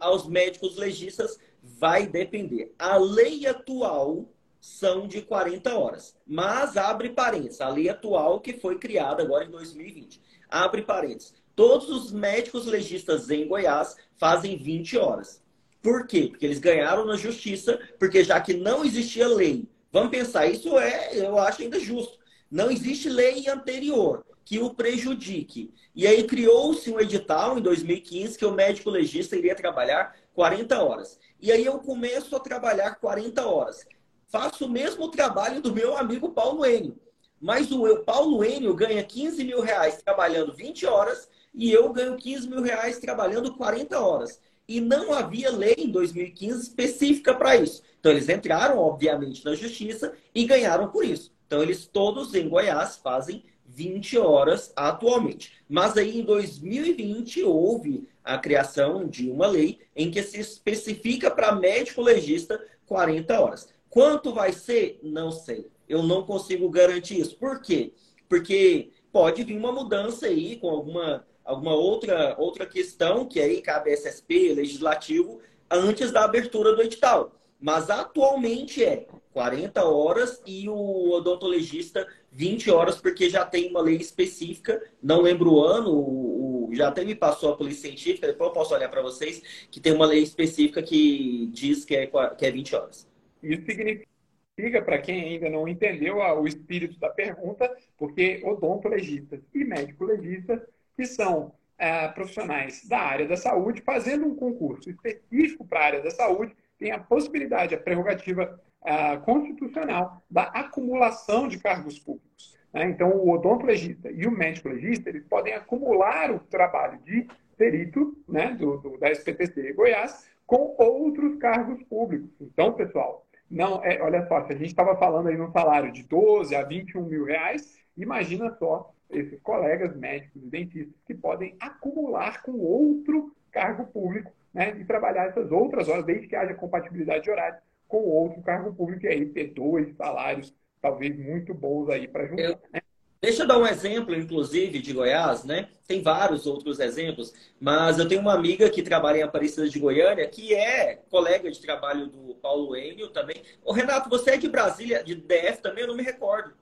[SPEAKER 3] aos médicos legistas, vai depender. A lei atual são de 40 horas. Mas abre parênteses, a lei atual que foi criada agora em 2020. Abre parênteses. Todos os médicos legistas em Goiás fazem 20 horas. Por quê? Porque eles ganharam na justiça, porque já que não existia lei, vamos pensar, isso é, eu acho ainda justo. Não existe lei anterior que o prejudique. E aí criou-se um edital em 2015 que o médico legista iria trabalhar 40 horas. E aí eu começo a trabalhar 40 horas. Faço o mesmo trabalho do meu amigo Paulo Enio. Mas o Paulo Enio ganha 15 mil reais trabalhando 20 horas e eu ganho 15 mil reais trabalhando 40 horas. E não havia lei em 2015 específica para isso. Então eles entraram, obviamente, na justiça e ganharam por isso. Então eles todos em Goiás fazem 20 horas atualmente. Mas aí em 2020 houve a criação de uma lei em que se especifica para médico legista 40 horas. Quanto vai ser? Não sei. Eu não consigo garantir isso. Por quê? Porque pode vir uma mudança aí com alguma, alguma outra, outra questão que aí cabe SSP, legislativo, antes da abertura do edital. Mas atualmente é 40 horas e o odontologista 20 horas, porque já tem uma lei específica, não lembro o ano, o, o, já até me passou a polícia científica, depois eu posso olhar para vocês, que tem uma lei específica que diz que é, que é 20 horas.
[SPEAKER 2] Isso significa, para quem ainda não entendeu o espírito da pergunta, porque odontologistas e médico-legistas, que são é, profissionais da área da saúde, fazendo um concurso específico para a área da saúde, tem a possibilidade, a prerrogativa uh, constitucional da acumulação de cargos públicos. Né? Então, o odontologista e o médico legista eles podem acumular o trabalho de perito né, do, do, da SPTC Goiás com outros cargos públicos. Então, pessoal, não é, olha só, se a gente estava falando aí num salário de 12 a 21 mil reais, imagina só esses colegas médicos e dentistas que podem acumular com outro cargo público né, e trabalhar essas outras horas, desde que haja compatibilidade de horário com outro cargo público, e aí ter dois salários, talvez muito bons aí para juntar. Eu... Né?
[SPEAKER 3] Deixa eu dar um exemplo, inclusive, de Goiás, né? Tem vários outros exemplos, mas eu tenho uma amiga que trabalha em Aparecida de Goiânia, que é colega de trabalho do Paulo Enio também. Ô, Renato, você é de Brasília, de DF também? Eu não me recordo.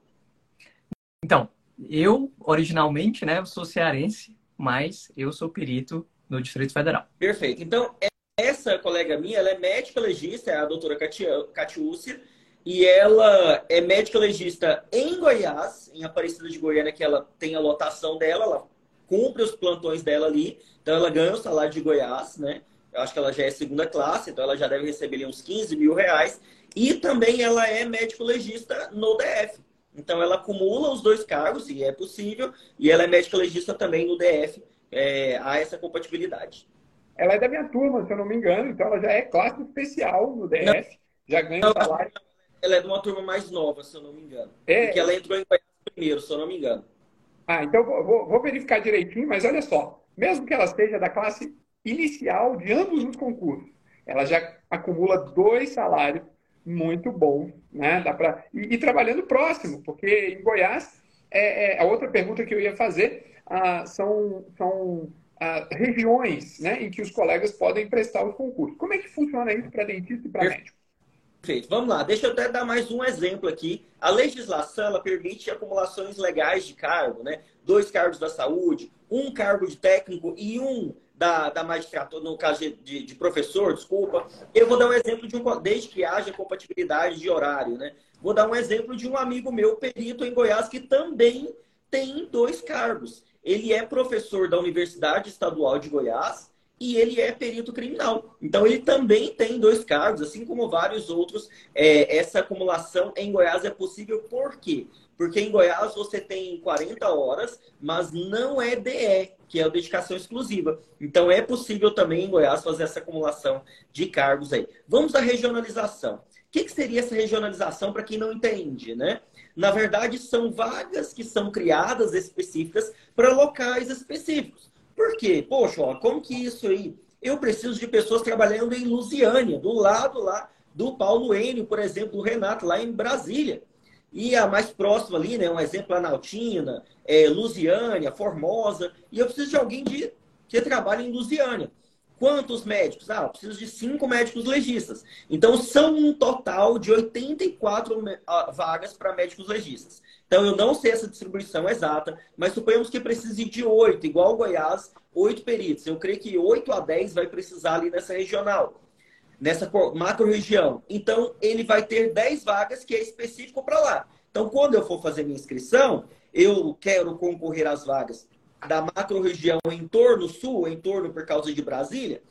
[SPEAKER 1] Então, eu, originalmente, né, sou cearense, mas eu sou perito no Distrito Federal.
[SPEAKER 3] Perfeito. Então, essa colega minha, ela é médica legista, é a doutora Catiúcia, e ela é médica legista em Goiás, em Aparecida de Goiânia, que ela tem a lotação dela, ela cumpre os plantões dela ali, então ela ganha o salário de Goiás, né? Eu acho que ela já é segunda classe, então ela já deve receber ali uns 15 mil reais. E também ela é médico legista no DF. Então ela acumula os dois cargos, e é possível, e ela é médica legista também no DF, é, há essa compatibilidade.
[SPEAKER 2] Ela é da minha turma, se eu não me engano, então ela já é classe especial no DF, não, já ganha não, salário.
[SPEAKER 3] Ela é de uma turma mais nova, se eu não me engano. É... Porque ela entrou em Goiás primeiro, se eu não me engano.
[SPEAKER 2] Ah, então vou, vou verificar direitinho, mas olha só, mesmo que ela seja da classe inicial de ambos os concursos, ela já acumula dois salários muito bons, né? Dá pra... e, e trabalhando próximo, porque em Goiás, é, é, a outra pergunta que eu ia fazer ah, são, são regiões né, em que os colegas podem prestar os concursos. Como é que funciona isso para dentista e para médico?
[SPEAKER 3] Perfeito. Vamos lá. Deixa eu até dar mais um exemplo aqui. A legislação ela permite acumulações legais de cargo, né? Dois cargos da saúde, um cargo de técnico e um da, da magistratura, no caso de, de, professor, desculpa. Eu vou dar um exemplo de um, desde que haja compatibilidade de horário, né? Vou dar um exemplo de um amigo meu, perito em Goiás, que também tem dois cargos. Ele é professor da Universidade Estadual de Goiás e ele é perito criminal. Então ele também tem dois cargos, assim como vários outros. É, essa acumulação em Goiás é possível por quê? Porque em Goiás você tem 40 horas, mas não é DE, que é a dedicação exclusiva. Então é possível também em Goiás fazer essa acumulação de cargos aí. Vamos à regionalização. O que, que seria essa regionalização para quem não entende, né? Na verdade, são vagas que são criadas específicas para locais específicos. Por quê? Poxa, ó, como que isso aí? Eu preciso de pessoas trabalhando em Lusiânia, do lado lá do Paulo Enio, por exemplo, do Renato, lá em Brasília. E a mais próxima ali, né? Um exemplo, Planaltina, é, Lusiânia, Formosa. E eu preciso de alguém de, que trabalhe em Lusiânia. Quantos médicos? Ah, eu preciso de cinco médicos legistas. Então, são um total de 84 ah, vagas para médicos legistas. Então, eu não sei essa distribuição exata, mas suponhamos que precise de oito, igual Goiás, oito peritos. Eu creio que oito a dez vai precisar ali nessa regional, nessa macro-região. Então, ele vai ter dez vagas que é específico para lá. Então, quando eu for fazer minha inscrição, eu quero concorrer às vagas da macro-região em torno sul, em torno por causa de Brasília.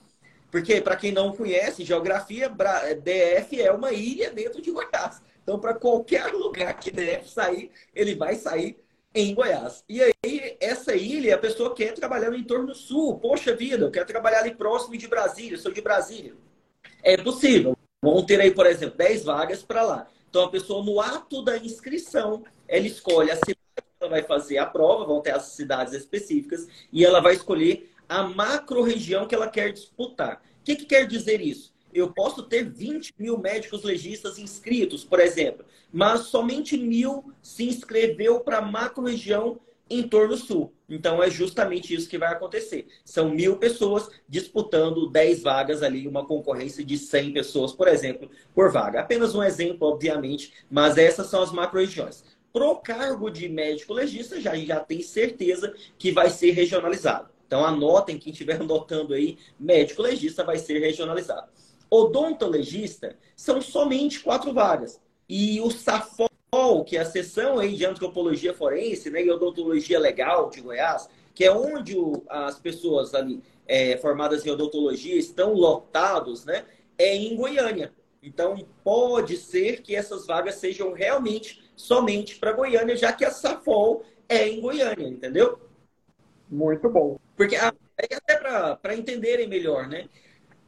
[SPEAKER 3] Porque, para quem não conhece, geografia, DF é uma ilha dentro de Goiás. Então, para qualquer lugar que DF sair, ele vai sair em Goiás. E aí, essa ilha, a pessoa quer trabalhar no entorno sul. Poxa vida, eu quero trabalhar ali próximo de Brasília, sou de Brasília. É possível. Vão ter aí, por exemplo, 10 vagas para lá. Então, a pessoa, no ato da inscrição, ela escolhe a cidade ela vai fazer a prova, vão ter as cidades específicas, e ela vai escolher a macro-região que ela quer disputar. O que, que quer dizer isso? Eu posso ter 20 mil médicos legistas inscritos, por exemplo, mas somente mil se inscreveu para a macro-região em torno sul. Então é justamente isso que vai acontecer. São mil pessoas disputando 10 vagas ali, uma concorrência de 100 pessoas, por exemplo, por vaga. Apenas um exemplo, obviamente, mas essas são as macro-regiões pro cargo de médico legista, já, já tem certeza que vai ser regionalizado. Então anotem, quem estiver *laughs* anotando aí, médico legista vai ser regionalizado. Odontologista são somente quatro vagas. E o SAFOL, que é a seção aí de antropologia forense né, e odontologia legal de Goiás, que é onde o, as pessoas ali é, formadas em odontologia estão lotados, né, é em Goiânia. Então, pode ser que essas vagas sejam realmente somente para Goiânia, já que a Safol é em Goiânia, entendeu?
[SPEAKER 2] Muito bom.
[SPEAKER 3] Porque até para entenderem melhor, né?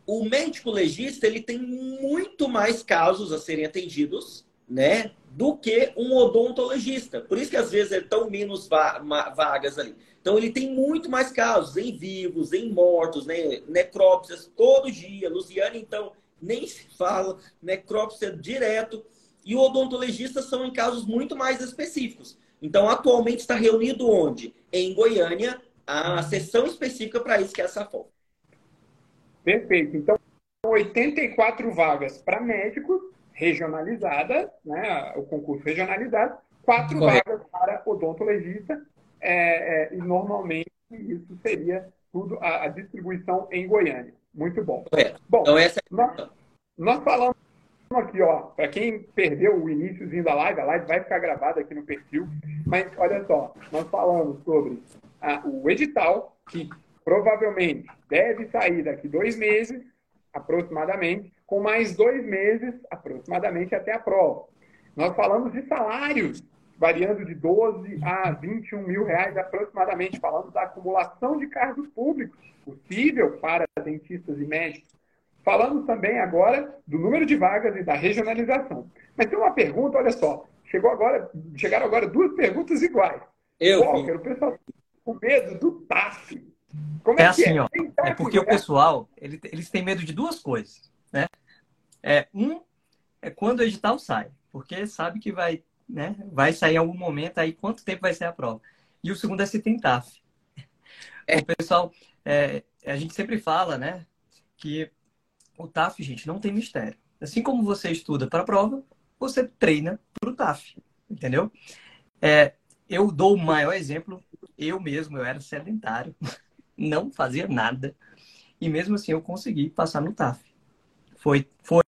[SPEAKER 3] O médico legista ele tem muito mais casos a serem atendidos, né? Do que um odontologista. Por isso que às vezes é tão menos vagas ali. Então ele tem muito mais casos em vivos, em mortos, né? necrópsias todo dia. Luciane, então, nem se fala, necrópsia direto. E o odontologista são em casos muito mais específicos. Então, atualmente está reunido onde? Em Goiânia, a sessão específica para isso, que é a SAFOL.
[SPEAKER 2] Perfeito. Então, 84 vagas para médicos, regionalizada, né, o concurso regionalizado, quatro Correto. vagas para odontologista, é, é, e normalmente isso seria tudo a, a, distribuição em Goiânia. Muito bom.
[SPEAKER 3] Correto. Bom, então, essa é...
[SPEAKER 2] nós, nós falamos aqui, ó, para quem perdeu o iníciozinho da live, a live vai ficar gravada aqui no perfil, mas olha só, nós falamos sobre a, o edital, que provavelmente deve sair daqui dois meses, aproximadamente, com mais dois meses, aproximadamente, até a prova. Nós falamos de salários, variando de 12 a 21 mil reais aproximadamente, falando da acumulação de cargos públicos possível para dentistas e médicos Falamos também agora do número de vagas e da regionalização. Mas tem uma pergunta, olha só. Chegou agora, chegaram agora duas perguntas iguais.
[SPEAKER 3] Eu. Walker,
[SPEAKER 2] o pessoal com medo do TAF.
[SPEAKER 1] Como é, é assim, é? ó. É porque o pessoal, ele, eles têm medo de duas coisas, né? É, um é quando o edital sai, porque sabe que vai, né, vai sair em algum momento, aí quanto tempo vai ser a prova. E o segundo é se tem TAF. *laughs* É. O pessoal, é, a gente sempre fala, né, que o TAF, gente, não tem mistério. Assim como você estuda para a prova, você treina para o TAF, entendeu? É, eu dou o maior exemplo, eu mesmo, eu era sedentário, *laughs* não fazia nada, e mesmo assim eu consegui passar no TAF. Foi, foi,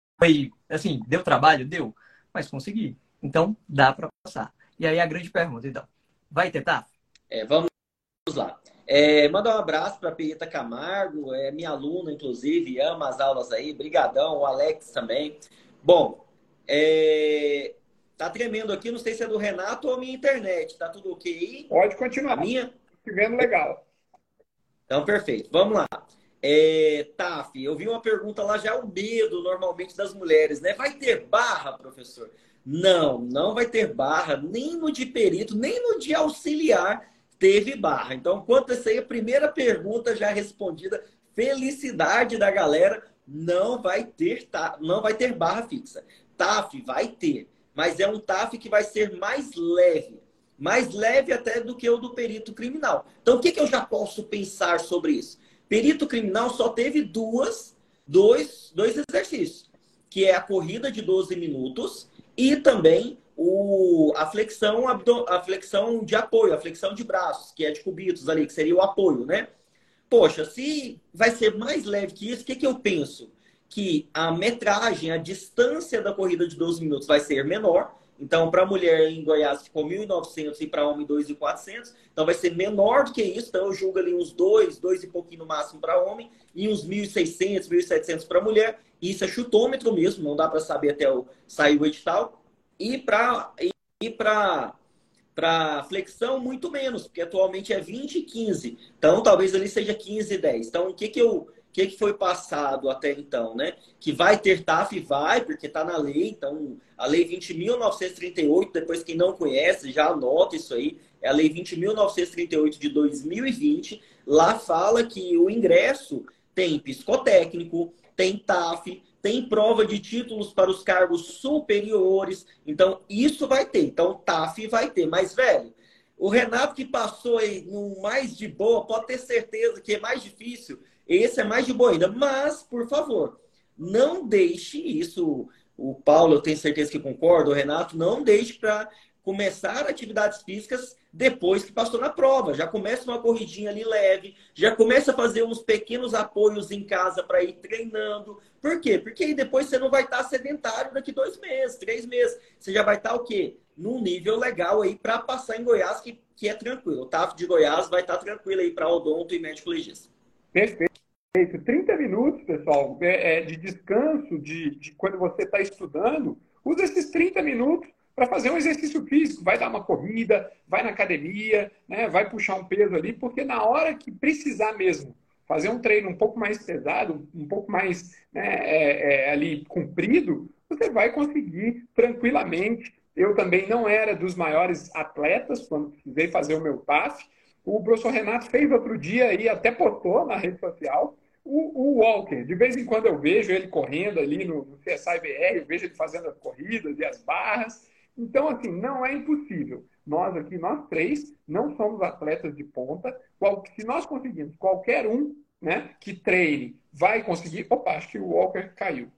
[SPEAKER 1] assim, deu trabalho? Deu, mas consegui. Então, dá para passar. E aí a grande pergunta, então, vai ter TAF?
[SPEAKER 3] É, vamos lá. É, mandar um abraço para a Perita Camargo, é minha aluna, inclusive, ama as aulas aí. Brigadão, o Alex também. Bom, é, tá tremendo aqui, não sei se é do Renato ou a minha internet. Tá tudo ok?
[SPEAKER 2] Pode continuar.
[SPEAKER 3] Minha?
[SPEAKER 2] Te vendo legal.
[SPEAKER 3] Então, perfeito. Vamos lá. É, Taf, eu vi uma pergunta lá já, o medo normalmente das mulheres, né? Vai ter barra, professor? Não, não vai ter barra, nem no de perito, nem no de auxiliar teve barra. Então, quanto a isso aí, a primeira pergunta já respondida. Felicidade da galera, não vai ter, não vai ter barra fixa. TAF vai ter, mas é um TAF que vai ser mais leve. Mais leve até do que o do perito criminal. Então, o que, que eu já posso pensar sobre isso? Perito criminal só teve duas, dois, dois exercícios, que é a corrida de 12 minutos e também o, a, flexão, a flexão de apoio, a flexão de braços, que é de cubitos ali, que seria o apoio, né? Poxa, se vai ser mais leve que isso, o que, que eu penso? Que a metragem, a distância da corrida de 12 minutos vai ser menor, então, para mulher em Goiás ficou 1.900 e para homem 2.400. Então, vai ser menor do que isso. Então, eu julgo ali uns 2, 2 e pouquinho no máximo para homem e uns 1.600, 1.700 para mulher. Isso é chutômetro mesmo, não dá para saber até o, sair o edital. E para e para flexão, muito menos, porque atualmente é 20 e 15. Então, talvez ali seja 15 e 10. Então, o que, que eu que, que foi passado até então, né? Que vai ter TAF, vai, porque está na lei. Então, a Lei 20.938, depois quem não conhece, já anota isso aí. É a Lei 20.938 de 2020. Lá fala que o ingresso tem psicotécnico, tem TAF, tem prova de títulos para os cargos superiores. Então, isso vai ter. Então, TAF vai ter. Mas, velho, o Renato que passou aí no mais de boa, pode ter certeza que é mais difícil esse é mais de boa ainda. Mas, por favor, não deixe isso. O Paulo, eu tenho certeza que concorda, o Renato, não deixe para começar atividades físicas depois que passou na prova. Já começa uma corridinha ali leve, já começa a fazer uns pequenos apoios em casa para ir treinando. Por quê? Porque aí depois você não vai estar sedentário daqui dois meses, três meses. Você já vai estar o quê? Num nível legal aí para passar em Goiás, que, que é tranquilo. O TAF de Goiás vai estar tranquilo aí para odonto e médico legista.
[SPEAKER 2] Perfeito. 30 minutos, pessoal, é, é, de descanso, de, de quando você está estudando, usa esses 30 minutos para fazer um exercício físico. Vai dar uma corrida, vai na academia, né, vai puxar um peso ali, porque na hora que precisar mesmo fazer um treino um pouco mais pesado, um pouco mais né, é, é, ali comprido, você vai conseguir tranquilamente. Eu também não era dos maiores atletas quando precisei fazer o meu PAF, o professor Renato fez outro dia e até postou na rede social. O, o, Walker, de vez em quando eu vejo ele correndo ali no, no CSI BR, eu vejo ele fazendo as corridas e as barras. Então, assim, não é impossível. Nós aqui, nós três, não somos atletas de ponta. Se nós conseguimos, qualquer um né, que treine vai conseguir. Opa, acho que o Walker caiu.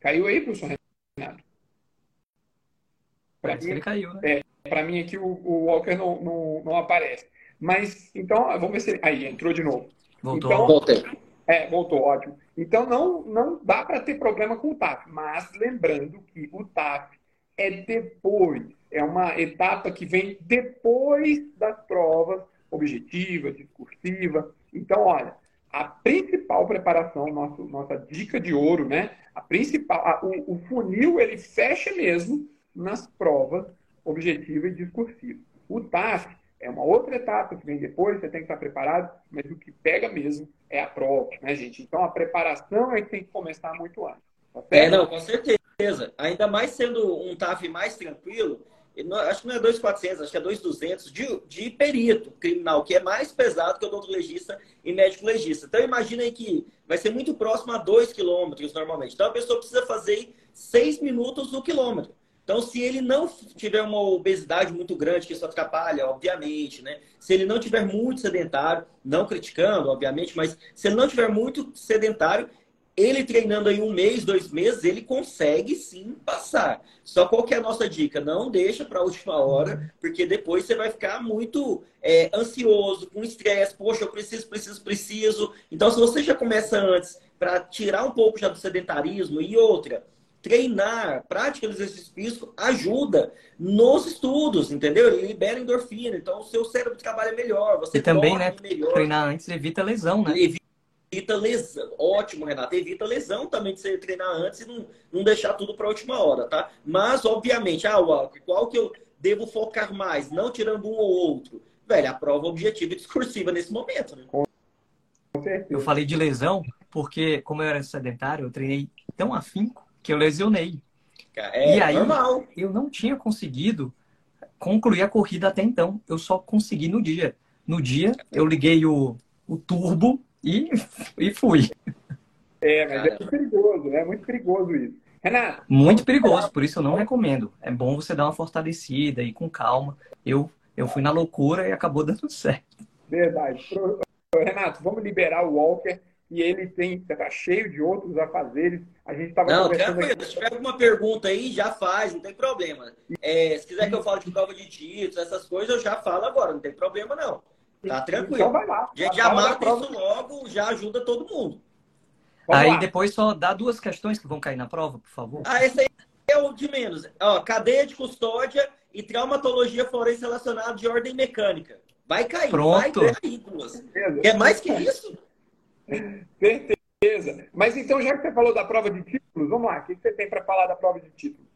[SPEAKER 2] Caiu aí, professor Renato?
[SPEAKER 1] Parece mim, que ele caiu, né?
[SPEAKER 2] É, para mim aqui o, o Walker não, não, não aparece. Mas, então, vamos ver se. Aí, entrou de novo.
[SPEAKER 3] Voltou. Então, Voltei.
[SPEAKER 2] É, voltou, ótimo. Então, não, não dá para ter problema com o TAF. Mas, lembrando que o TAF é depois. É uma etapa que vem depois das provas objetiva, discursiva. Então, olha, a principal preparação, nosso, nossa dica de ouro, né? A principal, a, o, o funil ele fecha mesmo nas provas objetiva e discursiva. O TAF é uma outra etapa que vem depois, você tem que estar preparado, mas o que pega mesmo é a prova, né, gente? Então a preparação é que tem que começar muito antes.
[SPEAKER 3] Tá é, não, com certeza. Ainda mais sendo um TAF mais tranquilo, acho que não é 2,400, acho que é 2,200 de, de perito criminal, que é mais pesado que o odontologista e médico legista. Então imagina aí que vai ser muito próximo a 2 quilômetros normalmente. Então a pessoa precisa fazer 6 minutos no quilômetro. Então, se ele não tiver uma obesidade muito grande, que isso atrapalha, obviamente, né? Se ele não tiver muito sedentário, não criticando, obviamente, mas se ele não tiver muito sedentário, ele treinando aí um mês, dois meses, ele consegue sim passar. Só qual que é a nossa dica? Não deixa para a última hora, porque depois você vai ficar muito é, ansioso, com estresse. Poxa, eu preciso, preciso, preciso. Então, se você já começa antes para tirar um pouco já do sedentarismo e outra, treinar, prática de exercício físico ajuda nos estudos, entendeu? Ele libera endorfina, então o seu cérebro trabalha melhor, você
[SPEAKER 1] e também, né,
[SPEAKER 3] melhor.
[SPEAKER 1] treinar antes evita lesão, né?
[SPEAKER 3] Evita lesão. Ótimo, Renato. Evita lesão também de você treinar antes e não, não deixar tudo para a última hora, tá? Mas, obviamente, ah, Walker, qual que eu devo focar mais? Não tirando um ou outro. Velho, a prova objetiva e discursiva nesse momento, né?
[SPEAKER 1] Eu falei de lesão porque, como eu era sedentário, eu treinei tão afinco que eu lesionei.
[SPEAKER 3] É,
[SPEAKER 1] e aí,
[SPEAKER 3] normal.
[SPEAKER 1] eu não tinha conseguido concluir a corrida até então. Eu só consegui no dia. No dia, eu liguei o, o turbo e, *laughs* e fui.
[SPEAKER 2] É, mas é muito perigoso, né? É muito perigoso isso. Renato.
[SPEAKER 1] Muito perigoso, por isso eu não recomendo. É bom você dar uma fortalecida e com calma. Eu, eu fui na loucura e acabou dando *laughs* certo.
[SPEAKER 2] Verdade. Renato, vamos liberar o Walker e ele tem tá cheio de outros afazeres. A gente estava
[SPEAKER 3] Não, tranquilo. Aqui... Se tiver alguma pergunta aí, já faz, não tem problema. É, se quiser que eu fale de prova de títulos, essas coisas, eu já falo agora, não tem problema não. Tá tranquilo. Então vai lá. A gente já mata isso logo, já ajuda todo mundo.
[SPEAKER 1] Vamos aí lá. depois só dá duas questões que vão cair na prova, por favor.
[SPEAKER 3] Ah, esse aí é o de menos. Ó, cadeia de custódia e traumatologia forense relacionada de ordem mecânica. Vai cair.
[SPEAKER 1] Pronto.
[SPEAKER 3] Vai cair duas. Quer mais que isso?
[SPEAKER 2] Certeza. Mas então, já que você falou da prova de títulos, vamos lá. O que você tem para falar da prova de títulos?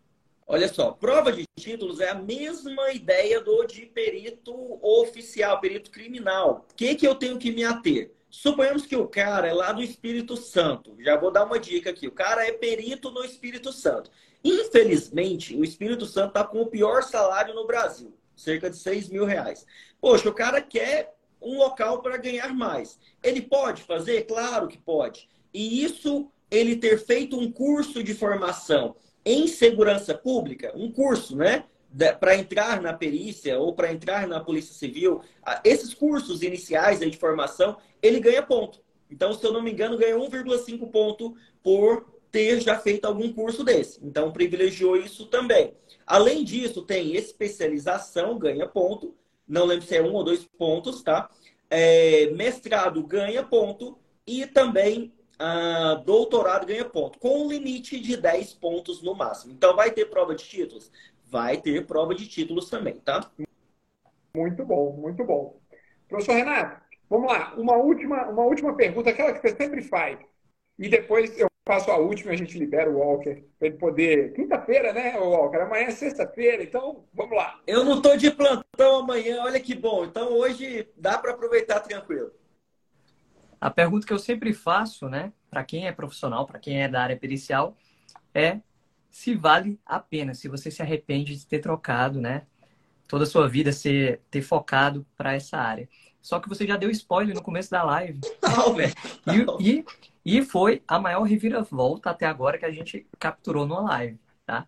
[SPEAKER 3] Olha só, prova de títulos é a mesma ideia do de perito oficial, perito criminal. O que, que eu tenho que me ater? Suponhamos que o cara é lá do Espírito Santo. Já vou dar uma dica aqui. O cara é perito no Espírito Santo. Infelizmente, o Espírito Santo está com o pior salário no Brasil, cerca de 6 mil reais. Poxa, o cara quer um local para ganhar mais. Ele pode fazer? Claro que pode. E isso, ele ter feito um curso de formação em segurança pública, um curso, né? Para entrar na perícia ou para entrar na Polícia Civil, esses cursos iniciais de formação, ele ganha ponto. Então, se eu não me engano, ganha 1,5 ponto por ter já feito algum curso desse. Então, privilegiou isso também. Além disso, tem especialização, ganha ponto. Não lembro se é um ou dois pontos, tá? É, mestrado ganha ponto. E também ah, doutorado ganha ponto, com um limite de 10 pontos no máximo. Então, vai ter prova de títulos? Vai ter prova de títulos também, tá?
[SPEAKER 2] Muito bom, muito bom. Professor Renato, vamos lá. Uma última, uma última pergunta, aquela que você sempre faz. E depois eu faço a última e a gente libera o Walker para ele poder. Quinta-feira, né, Walker? Amanhã é sexta-feira, então vamos lá.
[SPEAKER 3] Eu não estou de plantão amanhã, olha que bom. Então hoje dá para aproveitar tranquilo.
[SPEAKER 1] A pergunta que eu sempre faço, né, para quem é profissional, para quem é da área pericial, é se vale a pena, se você se arrepende de ter trocado, né, toda a sua vida, ser, ter focado para essa área. Só que você já deu spoiler no começo da live.
[SPEAKER 3] Não, velho.
[SPEAKER 1] E, e, e foi a maior reviravolta até agora que a gente capturou numa live, tá?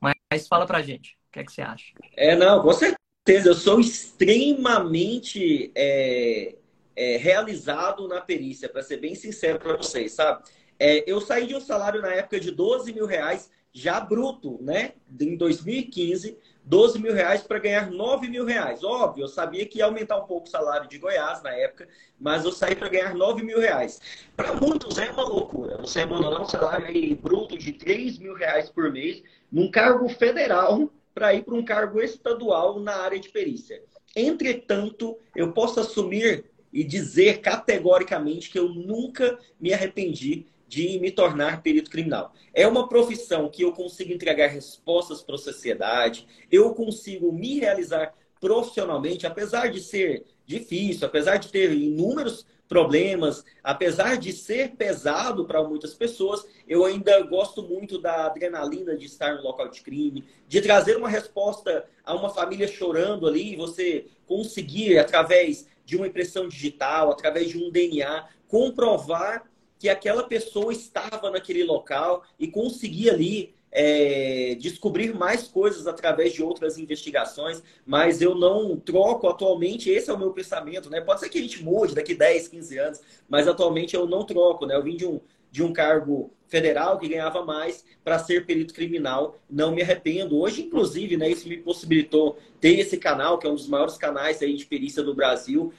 [SPEAKER 1] Mas, fala pra gente, o que é que você acha?
[SPEAKER 3] É, não, com certeza. Eu sou extremamente é, é, realizado na perícia, para ser bem sincero para vocês, sabe? É, eu saí de um salário na época de 12 mil reais, já bruto, né? Em 2015, 12 mil reais para ganhar 9 mil reais. Óbvio, eu sabia que ia aumentar um pouco o salário de Goiás na época, mas eu saí para ganhar 9 mil reais. Para muitos é uma loucura. Você abandonar um salário bruto de 3 mil reais por mês num cargo federal para ir para um cargo estadual na área de perícia. Entretanto, eu posso assumir e dizer categoricamente que eu nunca me arrependi de me tornar perito criminal. É uma profissão que eu consigo entregar respostas para a sociedade, eu consigo me realizar profissionalmente, apesar de ser difícil, apesar de ter inúmeros problemas, apesar de ser pesado para muitas pessoas, eu ainda gosto muito da adrenalina de estar no local de crime, de trazer uma resposta a uma família chorando ali, você conseguir, através de uma impressão digital, através de um DNA, comprovar que aquela pessoa estava naquele local e conseguir ali é, descobrir mais coisas através de outras investigações, mas eu não troco atualmente, esse é o meu pensamento, né? Pode ser que a gente mude daqui 10, 15 anos, mas atualmente eu não troco, né? Eu vim de um, de um cargo federal que ganhava mais para ser perito criminal. Não me arrependo. Hoje, inclusive, né, isso me possibilitou ter esse canal, que é um dos maiores canais aí de perícia do Brasil,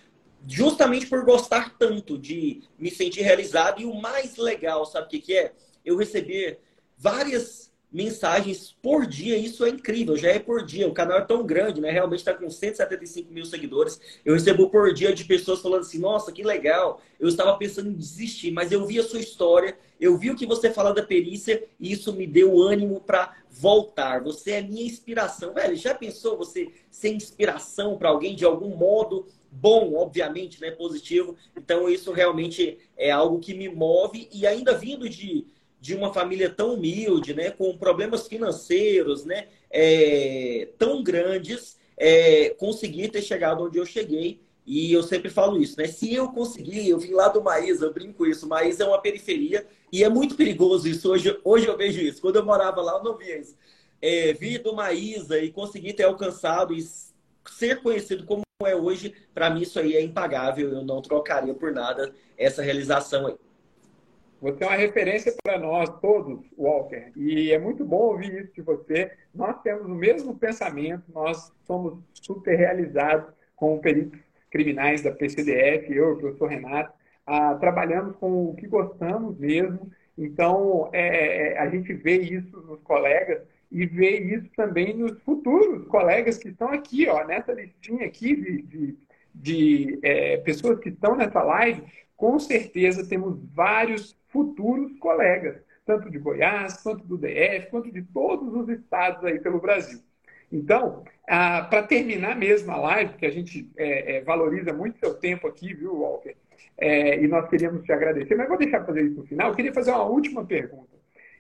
[SPEAKER 3] justamente por gostar tanto de me sentir realizado. E o mais legal, sabe o que, que é? Eu receber várias mensagens por dia. Isso é incrível, já é por dia. O canal é tão grande, né? Realmente está com 175 mil seguidores. Eu recebo por dia de pessoas falando assim: nossa, que legal. Eu estava pensando em desistir, mas eu vi a sua história, eu vi o que você fala da perícia e isso me deu ânimo para voltar. Você é minha inspiração. Velho, já pensou você ser inspiração para alguém de algum modo? Bom, obviamente, né? Positivo. Então, isso realmente é algo que me move e ainda vindo de de uma família tão humilde, né, com problemas financeiros, né, é, tão grandes, é, conseguir ter chegado onde eu cheguei. E eu sempre falo isso, né? Se eu conseguir, eu vim lá do Maísa, eu brinco isso. Maísa é uma periferia e é muito perigoso isso. Hoje, hoje eu vejo isso. Quando eu morava lá, eu não via isso. É, vir do Maísa e conseguir ter alcançado e ser conhecido como é hoje, para mim isso aí é impagável. Eu não trocaria por nada essa realização aí.
[SPEAKER 2] Você é uma referência para nós todos, Walker, e é muito bom ouvir isso de você. Nós temos o mesmo pensamento, nós somos super realizados com peritos criminais da PCDF, eu o professor Renato, ah, trabalhamos com o que gostamos mesmo. Então, é, é, a gente vê isso nos colegas e vê isso também nos futuros colegas que estão aqui, ó, nessa listinha aqui de, de, de é, pessoas que estão nessa live. Com certeza temos vários futuros colegas, tanto de Goiás, quanto do DF, quanto de todos os estados aí pelo Brasil. Então, para terminar mesmo a live, que a gente é, é, valoriza muito seu tempo aqui, viu, Walker? É, e nós queríamos te agradecer, mas vou deixar fazer isso no final. Eu queria fazer uma última pergunta.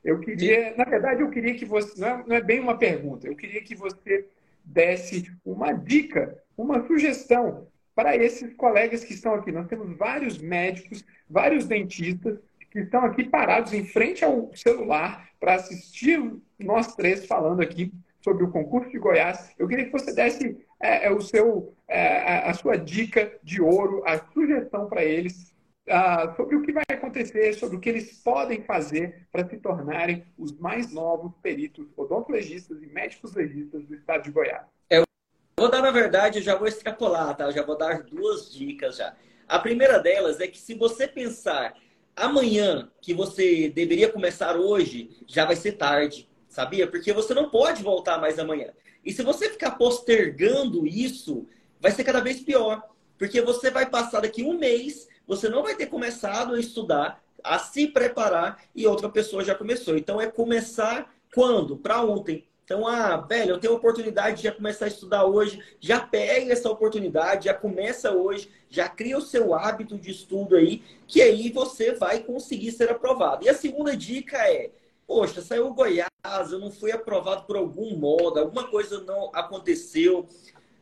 [SPEAKER 2] Eu queria, na verdade, eu queria que você, não é, não é bem uma pergunta, eu queria que você desse uma dica, uma sugestão para esses colegas que estão aqui. Nós temos vários médicos, vários dentistas que estão aqui parados em frente ao celular para assistir nós três falando aqui sobre o concurso de Goiás. Eu queria que você desse é, é o seu, é, a sua dica de ouro, a sugestão para eles uh, sobre o que vai acontecer, sobre o que eles podem fazer para se tornarem os mais novos peritos odontologistas e médicos legistas do estado de Goiás.
[SPEAKER 3] Eu vou dar, na verdade, eu já vou extrapolar, tá? Eu já vou dar duas dicas já. A primeira delas é que se você pensar amanhã, que você deveria começar hoje, já vai ser tarde, sabia? Porque você não pode voltar mais amanhã. E se você ficar postergando isso, vai ser cada vez pior. Porque você vai passar daqui um mês, você não vai ter começado a estudar, a se preparar e outra pessoa já começou. Então é começar quando? Para ontem. Então, ah, velho, eu tenho a oportunidade de já começar a estudar hoje, já pega essa oportunidade, já começa hoje, já cria o seu hábito de estudo aí, que aí você vai conseguir ser aprovado. E a segunda dica é, poxa, saiu o Goiás, eu não fui aprovado por algum modo, alguma coisa não aconteceu,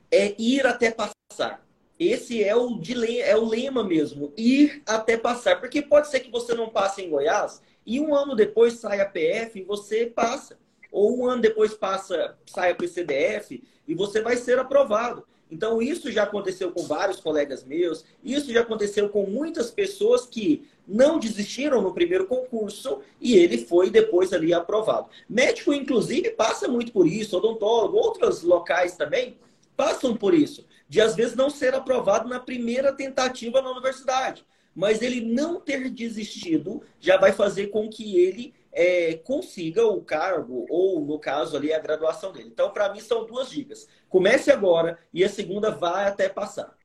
[SPEAKER 3] é ir até passar. Esse é o, é o lema mesmo, ir até passar. Porque pode ser que você não passe em Goiás e um ano depois sai a PF e você passa ou um ano depois passa, sai para o CDF e você vai ser aprovado. Então, isso já aconteceu com vários colegas meus, isso já aconteceu com muitas pessoas que não desistiram no primeiro concurso e ele foi depois ali aprovado. Médico, inclusive, passa muito por isso, odontólogo, outros locais também passam por isso, de às vezes não ser aprovado na primeira tentativa na universidade. Mas ele não ter desistido já vai fazer com que ele é, consiga o cargo, ou no caso ali, a graduação dele. Então, para mim, são duas dicas. Comece agora e a segunda vai até passar.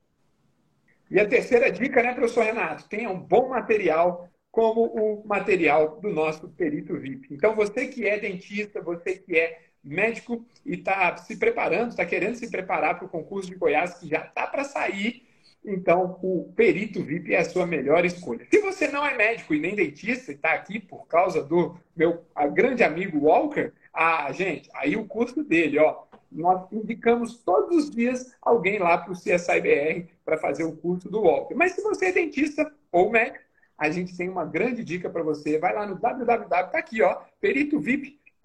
[SPEAKER 2] E a terceira dica, né, professor Renato? Tenha um bom material, como o material do nosso perito VIP. Então, você que é dentista, você que é médico e está se preparando, está querendo se preparar para o concurso de Goiás, que já está para sair, então o perito VIP é a sua melhor escolha. Se você não é médico e nem dentista e está aqui por causa do meu grande amigo Walker, ah, gente, aí o custo dele, ó, nós indicamos todos os dias alguém lá para o CSIBR para fazer o curso do Walker. Mas se você é dentista ou médico, a gente tem uma grande dica para você. Vai lá no www, tá aqui, ó,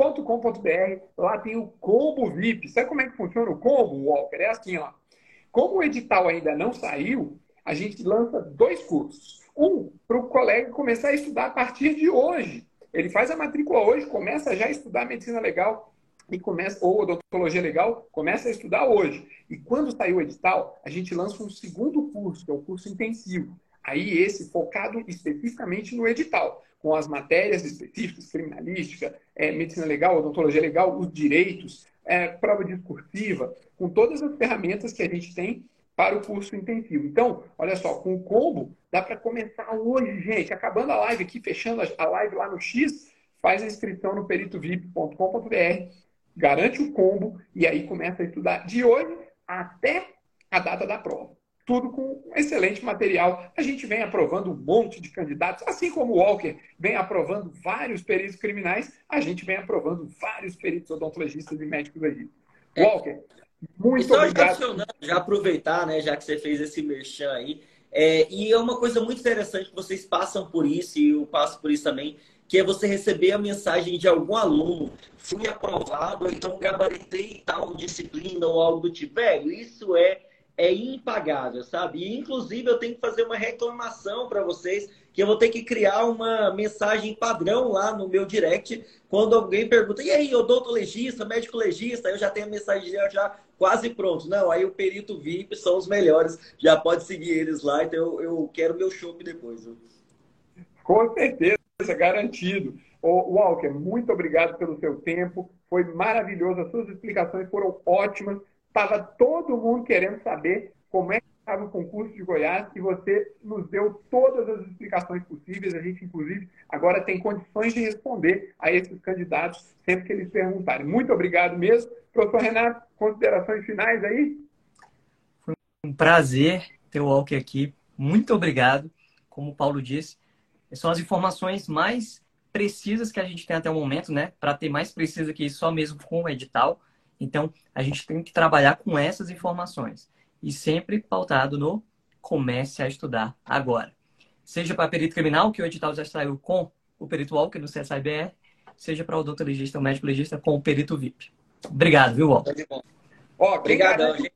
[SPEAKER 2] peritovip.com.br. Lá tem o combo VIP. Sabe como é que funciona o combo, Walker? É assim, ó. Como o edital ainda não saiu, a gente lança dois cursos. Um, para o colega começar a estudar a partir de hoje. Ele faz a matrícula hoje, começa já a estudar medicina legal e começa ou odontologia legal, começa a estudar hoje. E quando sair o edital, a gente lança um segundo curso, que é o curso intensivo. Aí esse focado especificamente no edital. Com as matérias específicas, criminalística, é, medicina legal, odontologia legal, os direitos, é, prova discursiva, com todas as ferramentas que a gente tem para o curso intensivo. Então, olha só, com o combo, dá para começar hoje, gente. Acabando a live aqui, fechando a live lá no X, faz a inscrição no peritovip.com.br, garante o combo e aí começa a estudar de hoje até a data da prova. Tudo com excelente material. A gente vem aprovando um monte de candidatos, assim como o Walker vem aprovando vários peritos criminais, a gente vem aprovando vários peritos odontologistas e médicos legistas. É. Walker, muito
[SPEAKER 3] então,
[SPEAKER 2] obrigado.
[SPEAKER 3] Já aproveitar, né, já que você fez esse merchan aí, é, e é uma coisa muito interessante que vocês passam por isso, e eu passo por isso também, que é você receber a mensagem de algum aluno, fui aprovado, então gabaritei tal disciplina ou algo do tipo. Velho, isso é, é impagável, sabe? E, inclusive, eu tenho que fazer uma reclamação para vocês, que eu vou ter que criar uma mensagem padrão lá no meu direct, quando alguém pergunta, e aí, odontologista, médico legista, eu já tenho a mensagem já quase pronto. Não, aí o perito VIP são os melhores, já pode seguir eles lá, então eu, eu quero meu chopp depois. Viu?
[SPEAKER 2] Com certeza, garantido. O Walker, muito obrigado pelo seu tempo, foi maravilhoso, as suas explicações foram ótimas, estava todo mundo querendo saber como é que estava o concurso de Goiás e você nos deu todas as explicações possíveis. A gente, inclusive, agora tem condições de responder a esses candidatos sempre que eles perguntarem. Muito obrigado mesmo. Professor Renato, considerações finais aí?
[SPEAKER 1] Foi um prazer ter o Walker aqui. Muito obrigado. Como o Paulo disse, são as informações mais precisas que a gente tem até o momento, né? Para ter mais precisa que isso, só mesmo com o edital. Então, a gente tem que trabalhar com essas informações. E sempre pautado no comece a estudar agora. Seja para perito criminal, que o edital já saiu com o perito Walker no CSIBR, seja para o odontologista ou médico legista com o perito VIP. Obrigado, viu, Walter?
[SPEAKER 2] Ó, quem, garante,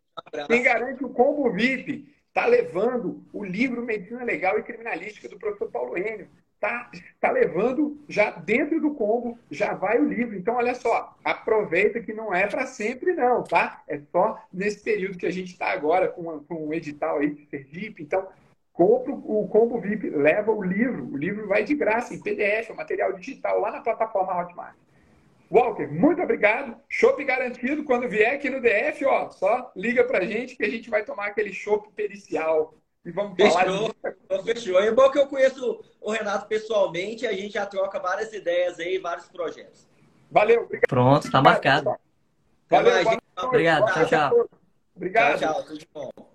[SPEAKER 2] quem garante o combo VIP está levando o livro Medicina Legal e Criminalística do professor Paulo Enio. Está tá levando já dentro do combo, já vai o livro. Então, olha só, aproveita que não é para sempre, não, tá? É só nesse período que a gente está agora com, com um edital aí de Sergipe. Então, compra o combo VIP, leva o livro. O livro vai de graça, em PDF, é material digital, lá na plataforma Hotmart. Walker, muito obrigado. Chopp garantido. Quando vier aqui no DF, ó, só liga pra gente que a gente vai tomar aquele chopp pericial. E vamos
[SPEAKER 3] fechou, falar de... Fechou. É bom que eu conheço o Renato pessoalmente, a gente já troca várias ideias aí, vários projetos.
[SPEAKER 2] Valeu.
[SPEAKER 1] Obrigado. Pronto, tá marcado.
[SPEAKER 2] Valeu. Valeu.
[SPEAKER 1] Obrigado. Tchau, tchau.
[SPEAKER 2] Obrigado.
[SPEAKER 3] Tchau, tchau. Tudo de bom.